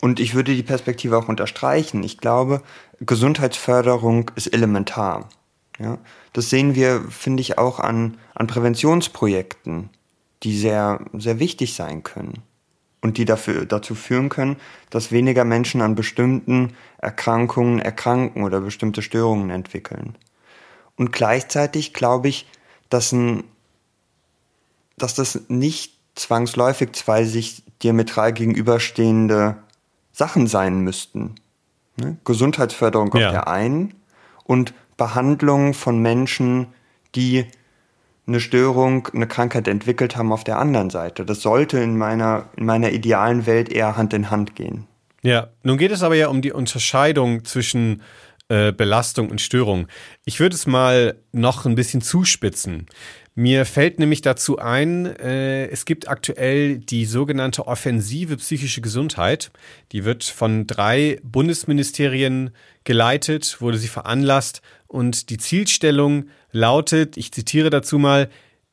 Und ich würde die Perspektive auch unterstreichen. Ich glaube, Gesundheitsförderung ist elementar. Ja? Das sehen wir, finde ich, auch an, an Präventionsprojekten, die sehr, sehr wichtig sein können und die dafür, dazu führen können, dass weniger Menschen an bestimmten Erkrankungen erkranken oder bestimmte Störungen entwickeln. Und gleichzeitig glaube ich, dass, ein, dass das nicht zwangsläufig zwei sich diametral gegenüberstehende Sachen sein müssten. Ne? Gesundheitsförderung ja. auf der einen und Behandlung von Menschen, die eine Störung, eine Krankheit entwickelt haben auf der anderen Seite. Das sollte in meiner, in meiner idealen Welt eher Hand in Hand gehen. Ja, nun geht es aber ja um die Unterscheidung zwischen äh, Belastung und Störung. Ich würde es mal noch ein bisschen zuspitzen. Mir fällt nämlich dazu ein, äh, es gibt aktuell die sogenannte offensive psychische Gesundheit. Die wird von drei Bundesministerien geleitet, wurde sie veranlasst und die Zielstellung lautet, ich zitiere dazu mal,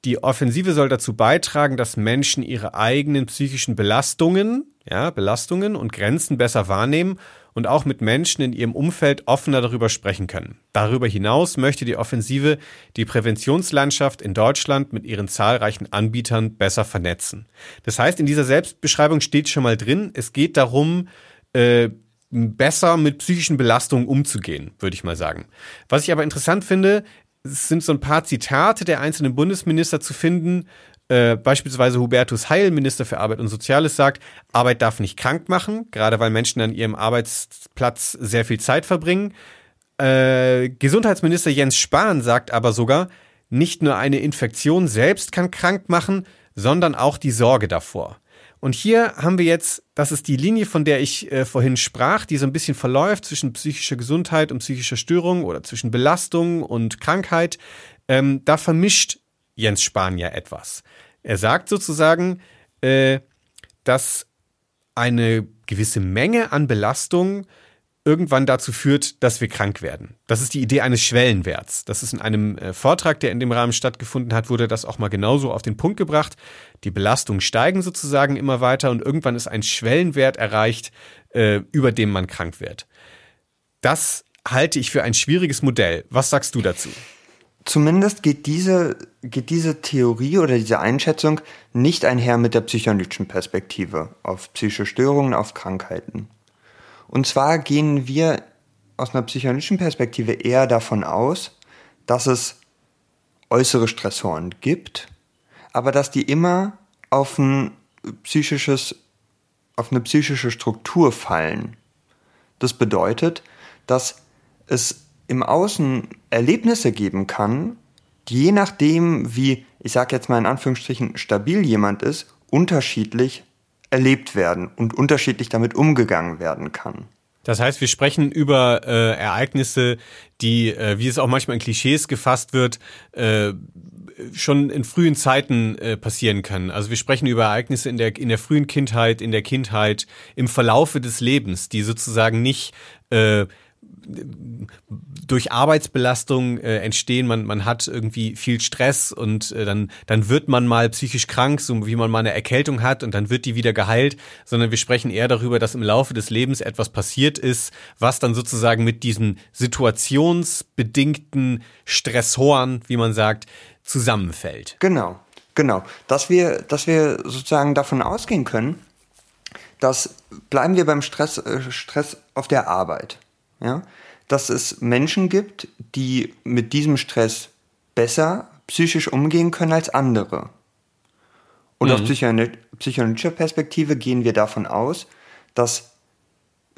die Offensive soll dazu beitragen, dass Menschen ihre eigenen psychischen Belastungen, ja, Belastungen und Grenzen besser wahrnehmen und auch mit Menschen in ihrem Umfeld offener darüber sprechen können. Darüber hinaus möchte die Offensive die Präventionslandschaft in Deutschland mit ihren zahlreichen Anbietern besser vernetzen. Das heißt, in dieser Selbstbeschreibung steht schon mal drin, es geht darum, äh, besser mit psychischen Belastungen umzugehen, würde ich mal sagen. Was ich aber interessant finde, sind so ein paar Zitate der einzelnen Bundesminister zu finden. Äh, beispielsweise Hubertus Heil, Minister für Arbeit und Soziales, sagt, Arbeit darf nicht krank machen, gerade weil Menschen an ihrem Arbeitsplatz sehr viel Zeit verbringen. Äh, Gesundheitsminister Jens Spahn sagt aber sogar, nicht nur eine Infektion selbst kann krank machen, sondern auch die Sorge davor. Und hier haben wir jetzt, das ist die Linie, von der ich äh, vorhin sprach, die so ein bisschen verläuft zwischen psychischer Gesundheit und psychischer Störung oder zwischen Belastung und Krankheit. Ähm, da vermischt Jens Spahn ja etwas. Er sagt sozusagen, äh, dass eine gewisse Menge an Belastung irgendwann dazu führt, dass wir krank werden. Das ist die Idee eines Schwellenwerts. Das ist in einem äh, Vortrag, der in dem Rahmen stattgefunden hat, wurde das auch mal genauso auf den Punkt gebracht. Die Belastungen steigen sozusagen immer weiter und irgendwann ist ein Schwellenwert erreicht, äh, über dem man krank wird. Das halte ich für ein schwieriges Modell. Was sagst du dazu? Zumindest geht diese, geht diese Theorie oder diese Einschätzung nicht einher mit der psychoanalytischen Perspektive auf psychische Störungen, auf Krankheiten. Und zwar gehen wir aus einer psychologischen Perspektive eher davon aus, dass es äußere Stressoren gibt, aber dass die immer auf ein psychisches, auf eine psychische Struktur fallen. Das bedeutet, dass es im Außen Erlebnisse geben kann, die je nachdem, wie, ich sage jetzt mal in Anführungsstrichen, stabil jemand ist, unterschiedlich erlebt werden und unterschiedlich damit umgegangen werden kann. Das heißt, wir sprechen über äh, Ereignisse, die, äh, wie es auch manchmal in Klischees gefasst wird, äh, schon in frühen Zeiten äh, passieren können. Also wir sprechen über Ereignisse in der in der frühen Kindheit, in der Kindheit, im Verlaufe des Lebens, die sozusagen nicht äh, durch Arbeitsbelastung äh, entstehen. Man, man hat irgendwie viel Stress und äh, dann, dann wird man mal psychisch krank, so wie man mal eine Erkältung hat und dann wird die wieder geheilt, sondern wir sprechen eher darüber, dass im Laufe des Lebens etwas passiert ist, was dann sozusagen mit diesen situationsbedingten Stressoren, wie man sagt, zusammenfällt. Genau, genau. Dass wir, dass wir sozusagen davon ausgehen können, dass bleiben wir beim Stress, äh, Stress auf der Arbeit. Ja? Dass es Menschen gibt, die mit diesem Stress besser psychisch umgehen können als andere. Und mhm. aus psychologischer Perspektive gehen wir davon aus, dass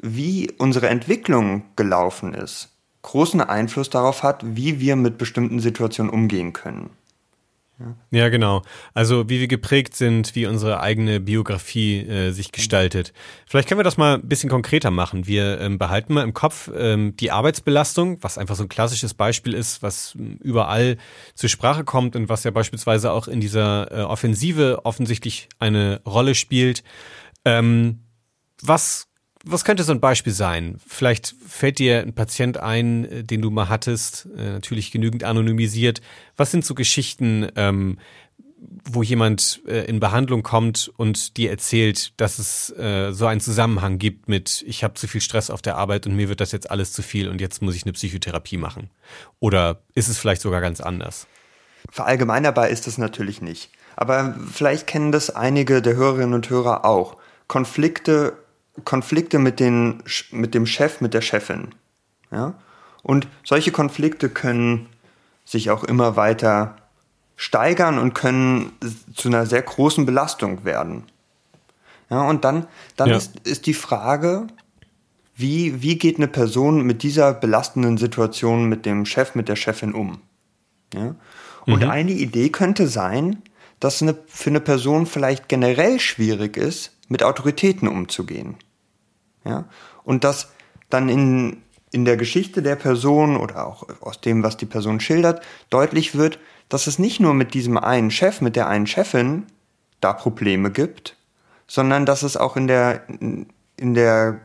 wie unsere Entwicklung gelaufen ist, großen Einfluss darauf hat, wie wir mit bestimmten Situationen umgehen können. Ja. ja, genau. Also wie wir geprägt sind, wie unsere eigene Biografie äh, sich gestaltet. Vielleicht können wir das mal ein bisschen konkreter machen. Wir ähm, behalten mal im Kopf ähm, die Arbeitsbelastung, was einfach so ein klassisches Beispiel ist, was ähm, überall zur Sprache kommt und was ja beispielsweise auch in dieser äh, Offensive offensichtlich eine Rolle spielt. Ähm, was was könnte so ein Beispiel sein? Vielleicht fällt dir ein Patient ein, äh, den du mal hattest, äh, natürlich genügend anonymisiert. Was sind so Geschichten, ähm, wo jemand äh, in Behandlung kommt und dir erzählt, dass es äh, so einen Zusammenhang gibt mit, ich habe zu viel Stress auf der Arbeit und mir wird das jetzt alles zu viel und jetzt muss ich eine Psychotherapie machen? Oder ist es vielleicht sogar ganz anders? Verallgemeinerbar ist es natürlich nicht. Aber vielleicht kennen das einige der Hörerinnen und Hörer auch. Konflikte Konflikte mit, den, mit dem Chef, mit der Chefin. Ja? Und solche Konflikte können sich auch immer weiter steigern und können zu einer sehr großen Belastung werden. Ja, und dann, dann ja. ist, ist die Frage, wie, wie geht eine Person mit dieser belastenden Situation mit dem Chef, mit der Chefin um? Ja? Und mhm. eine Idee könnte sein, dass eine, für eine Person vielleicht generell schwierig ist, mit Autoritäten umzugehen. Ja? Und dass dann in, in der Geschichte der Person oder auch aus dem, was die Person schildert, deutlich wird, dass es nicht nur mit diesem einen Chef, mit der einen Chefin da Probleme gibt, sondern dass es auch in der, in der,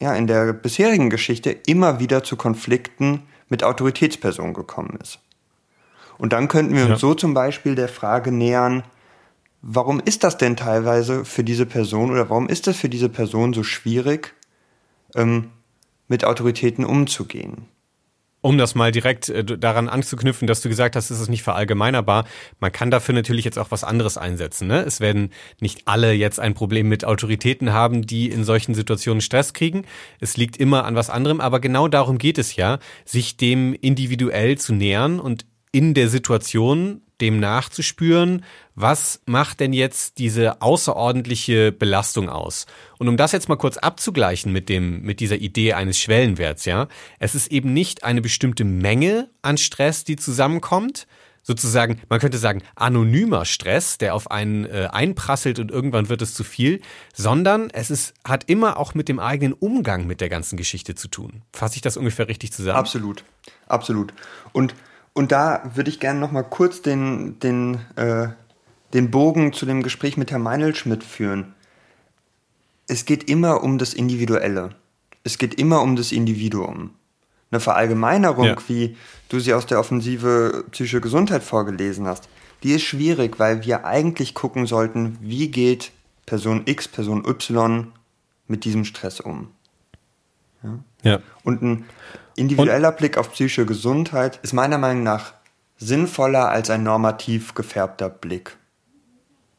ja, in der bisherigen Geschichte immer wieder zu Konflikten mit Autoritätspersonen gekommen ist. Und dann könnten wir uns ja. so zum Beispiel der Frage nähern, warum ist das denn teilweise für diese Person oder warum ist das für diese Person so schwierig, ähm, mit Autoritäten umzugehen? Um das mal direkt äh, daran anzuknüpfen, dass du gesagt hast, es ist nicht verallgemeinerbar. Man kann dafür natürlich jetzt auch was anderes einsetzen. Ne? Es werden nicht alle jetzt ein Problem mit Autoritäten haben, die in solchen Situationen Stress kriegen. Es liegt immer an was anderem, aber genau darum geht es ja, sich dem individuell zu nähern und in der Situation dem nachzuspüren, was macht denn jetzt diese außerordentliche Belastung aus? Und um das jetzt mal kurz abzugleichen mit dem, mit dieser Idee eines Schwellenwerts, ja, es ist eben nicht eine bestimmte Menge an Stress, die zusammenkommt, sozusagen, man könnte sagen, anonymer Stress, der auf einen äh, einprasselt und irgendwann wird es zu viel, sondern es ist, hat immer auch mit dem eigenen Umgang mit der ganzen Geschichte zu tun. Fasse ich das ungefähr richtig zusammen? Absolut, absolut. Und und da würde ich gerne noch mal kurz den, den, äh, den Bogen zu dem Gespräch mit Herrn Meinelschmidt führen. Es geht immer um das Individuelle. Es geht immer um das Individuum. Eine Verallgemeinerung, ja. wie du sie aus der Offensive Psychische Gesundheit vorgelesen hast, die ist schwierig, weil wir eigentlich gucken sollten, wie geht Person X, Person Y mit diesem Stress um. Ja. ja. Und ein individueller Und Blick auf psychische Gesundheit ist meiner Meinung nach sinnvoller als ein normativ gefärbter Blick.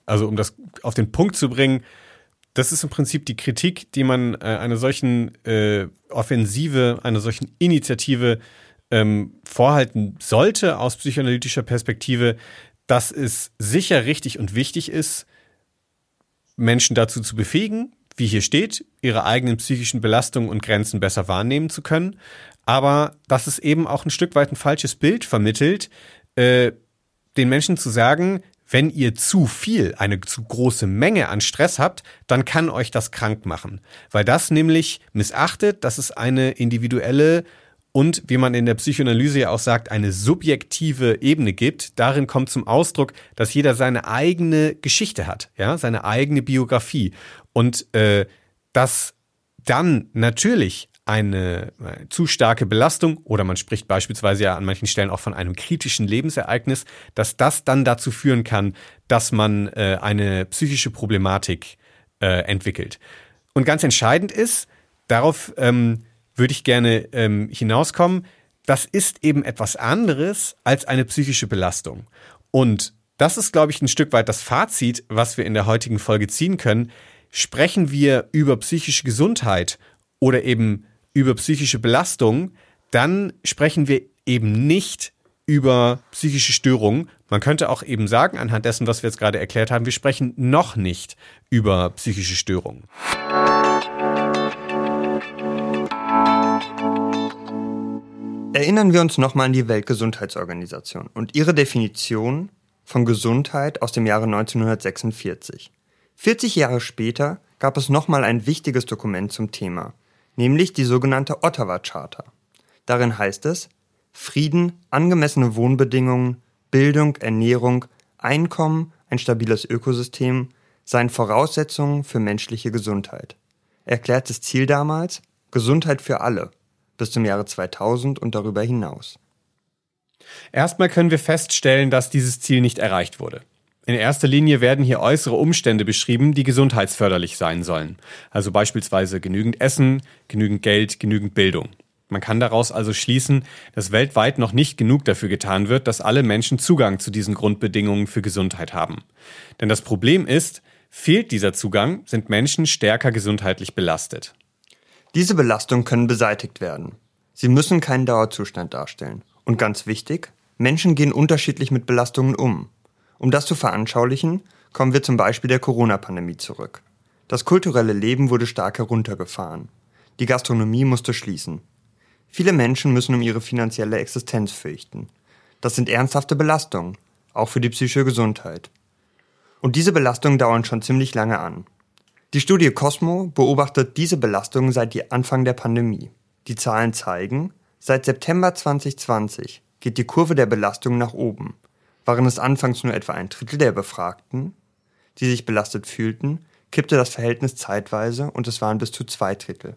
Also um das auf den Punkt zu bringen, das ist im Prinzip die Kritik, die man äh, einer solchen äh, Offensive, einer solchen Initiative ähm, vorhalten sollte aus psychoanalytischer Perspektive, dass es sicher richtig und wichtig ist, Menschen dazu zu befähigen, wie hier steht, ihre eigenen psychischen Belastungen und Grenzen besser wahrnehmen zu können, aber dass es eben auch ein Stück weit ein falsches Bild vermittelt, äh, den Menschen zu sagen, wenn ihr zu viel, eine zu große Menge an Stress habt, dann kann euch das krank machen. Weil das nämlich missachtet, dass es eine individuelle und, wie man in der Psychoanalyse ja auch sagt, eine subjektive Ebene gibt. Darin kommt zum Ausdruck, dass jeder seine eigene Geschichte hat, ja, seine eigene Biografie. Und äh, dass dann natürlich eine, eine zu starke Belastung oder man spricht beispielsweise ja an manchen Stellen auch von einem kritischen Lebensereignis, dass das dann dazu führen kann, dass man äh, eine psychische Problematik äh, entwickelt. Und ganz entscheidend ist, darauf ähm, würde ich gerne ähm, hinauskommen, das ist eben etwas anderes als eine psychische Belastung. Und das ist, glaube ich, ein Stück weit das Fazit, was wir in der heutigen Folge ziehen können. Sprechen wir über psychische Gesundheit oder eben über psychische Belastung, dann sprechen wir eben nicht über psychische Störungen. Man könnte auch eben sagen, anhand dessen, was wir jetzt gerade erklärt haben, wir sprechen noch nicht über psychische Störungen. Erinnern wir uns nochmal an die Weltgesundheitsorganisation und ihre Definition von Gesundheit aus dem Jahre 1946. 40 Jahre später gab es nochmal ein wichtiges Dokument zum Thema, nämlich die sogenannte Ottawa Charta. Darin heißt es, Frieden, angemessene Wohnbedingungen, Bildung, Ernährung, Einkommen, ein stabiles Ökosystem seien Voraussetzungen für menschliche Gesundheit. Erklärtes Ziel damals Gesundheit für alle bis zum Jahre 2000 und darüber hinaus. Erstmal können wir feststellen, dass dieses Ziel nicht erreicht wurde. In erster Linie werden hier äußere Umstände beschrieben, die gesundheitsförderlich sein sollen. Also beispielsweise genügend Essen, genügend Geld, genügend Bildung. Man kann daraus also schließen, dass weltweit noch nicht genug dafür getan wird, dass alle Menschen Zugang zu diesen Grundbedingungen für Gesundheit haben. Denn das Problem ist, fehlt dieser Zugang, sind Menschen stärker gesundheitlich belastet. Diese Belastungen können beseitigt werden. Sie müssen keinen Dauerzustand darstellen. Und ganz wichtig, Menschen gehen unterschiedlich mit Belastungen um. Um das zu veranschaulichen, kommen wir zum Beispiel der Corona-Pandemie zurück. Das kulturelle Leben wurde stark heruntergefahren. Die Gastronomie musste schließen. Viele Menschen müssen um ihre finanzielle Existenz fürchten. Das sind ernsthafte Belastungen, auch für die psychische Gesundheit. Und diese Belastungen dauern schon ziemlich lange an. Die Studie Cosmo beobachtet diese Belastungen seit Anfang der Pandemie. Die Zahlen zeigen, seit September 2020 geht die Kurve der Belastung nach oben waren es anfangs nur etwa ein Drittel der Befragten, die sich belastet fühlten, kippte das Verhältnis zeitweise und es waren bis zu zwei Drittel.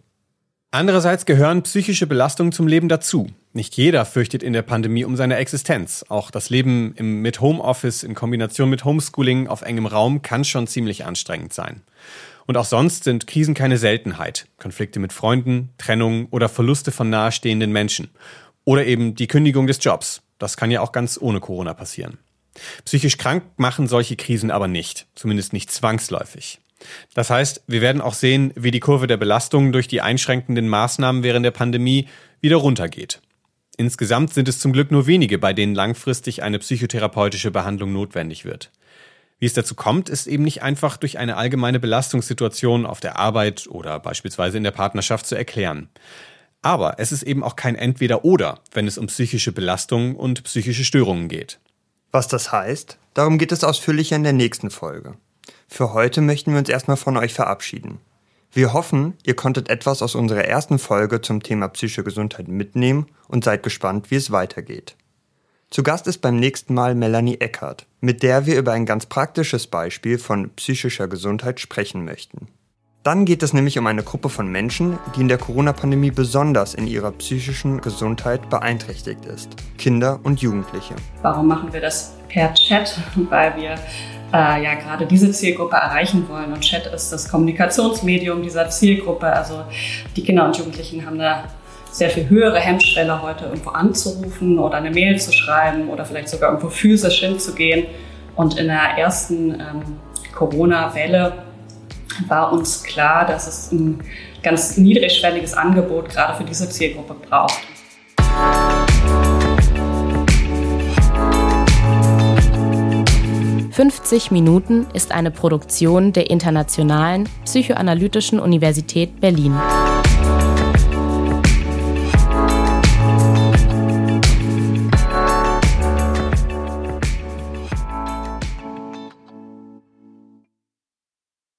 Andererseits gehören psychische Belastungen zum Leben dazu. Nicht jeder fürchtet in der Pandemie um seine Existenz. Auch das Leben im, mit Homeoffice in Kombination mit Homeschooling auf engem Raum kann schon ziemlich anstrengend sein. Und auch sonst sind Krisen keine Seltenheit. Konflikte mit Freunden, Trennung oder Verluste von nahestehenden Menschen. Oder eben die Kündigung des Jobs. Das kann ja auch ganz ohne Corona passieren. Psychisch krank machen solche Krisen aber nicht, zumindest nicht zwangsläufig. Das heißt, wir werden auch sehen, wie die Kurve der Belastung durch die einschränkenden Maßnahmen während der Pandemie wieder runtergeht. Insgesamt sind es zum Glück nur wenige, bei denen langfristig eine psychotherapeutische Behandlung notwendig wird. Wie es dazu kommt, ist eben nicht einfach durch eine allgemeine Belastungssituation auf der Arbeit oder beispielsweise in der Partnerschaft zu erklären. Aber es ist eben auch kein Entweder-Oder, wenn es um psychische Belastung und psychische Störungen geht. Was das heißt, darum geht es ausführlicher in der nächsten Folge. Für heute möchten wir uns erstmal von euch verabschieden. Wir hoffen, ihr konntet etwas aus unserer ersten Folge zum Thema psychische Gesundheit mitnehmen und seid gespannt, wie es weitergeht. Zu Gast ist beim nächsten Mal Melanie Eckert, mit der wir über ein ganz praktisches Beispiel von psychischer Gesundheit sprechen möchten. Dann geht es nämlich um eine Gruppe von Menschen, die in der Corona-Pandemie besonders in ihrer psychischen Gesundheit beeinträchtigt ist. Kinder und Jugendliche. Warum machen wir das per Chat? Weil wir äh, ja gerade diese Zielgruppe erreichen wollen. Und Chat ist das Kommunikationsmedium dieser Zielgruppe. Also die Kinder und Jugendlichen haben da sehr viel höhere Hemmschwelle, heute irgendwo anzurufen oder eine Mail zu schreiben oder vielleicht sogar irgendwo physisch hinzugehen. Und in der ersten ähm, Corona-Welle war uns klar, dass es ein ganz niedrigschwelliges Angebot gerade für diese Zielgruppe braucht. 50 Minuten ist eine Produktion der Internationalen Psychoanalytischen Universität Berlin.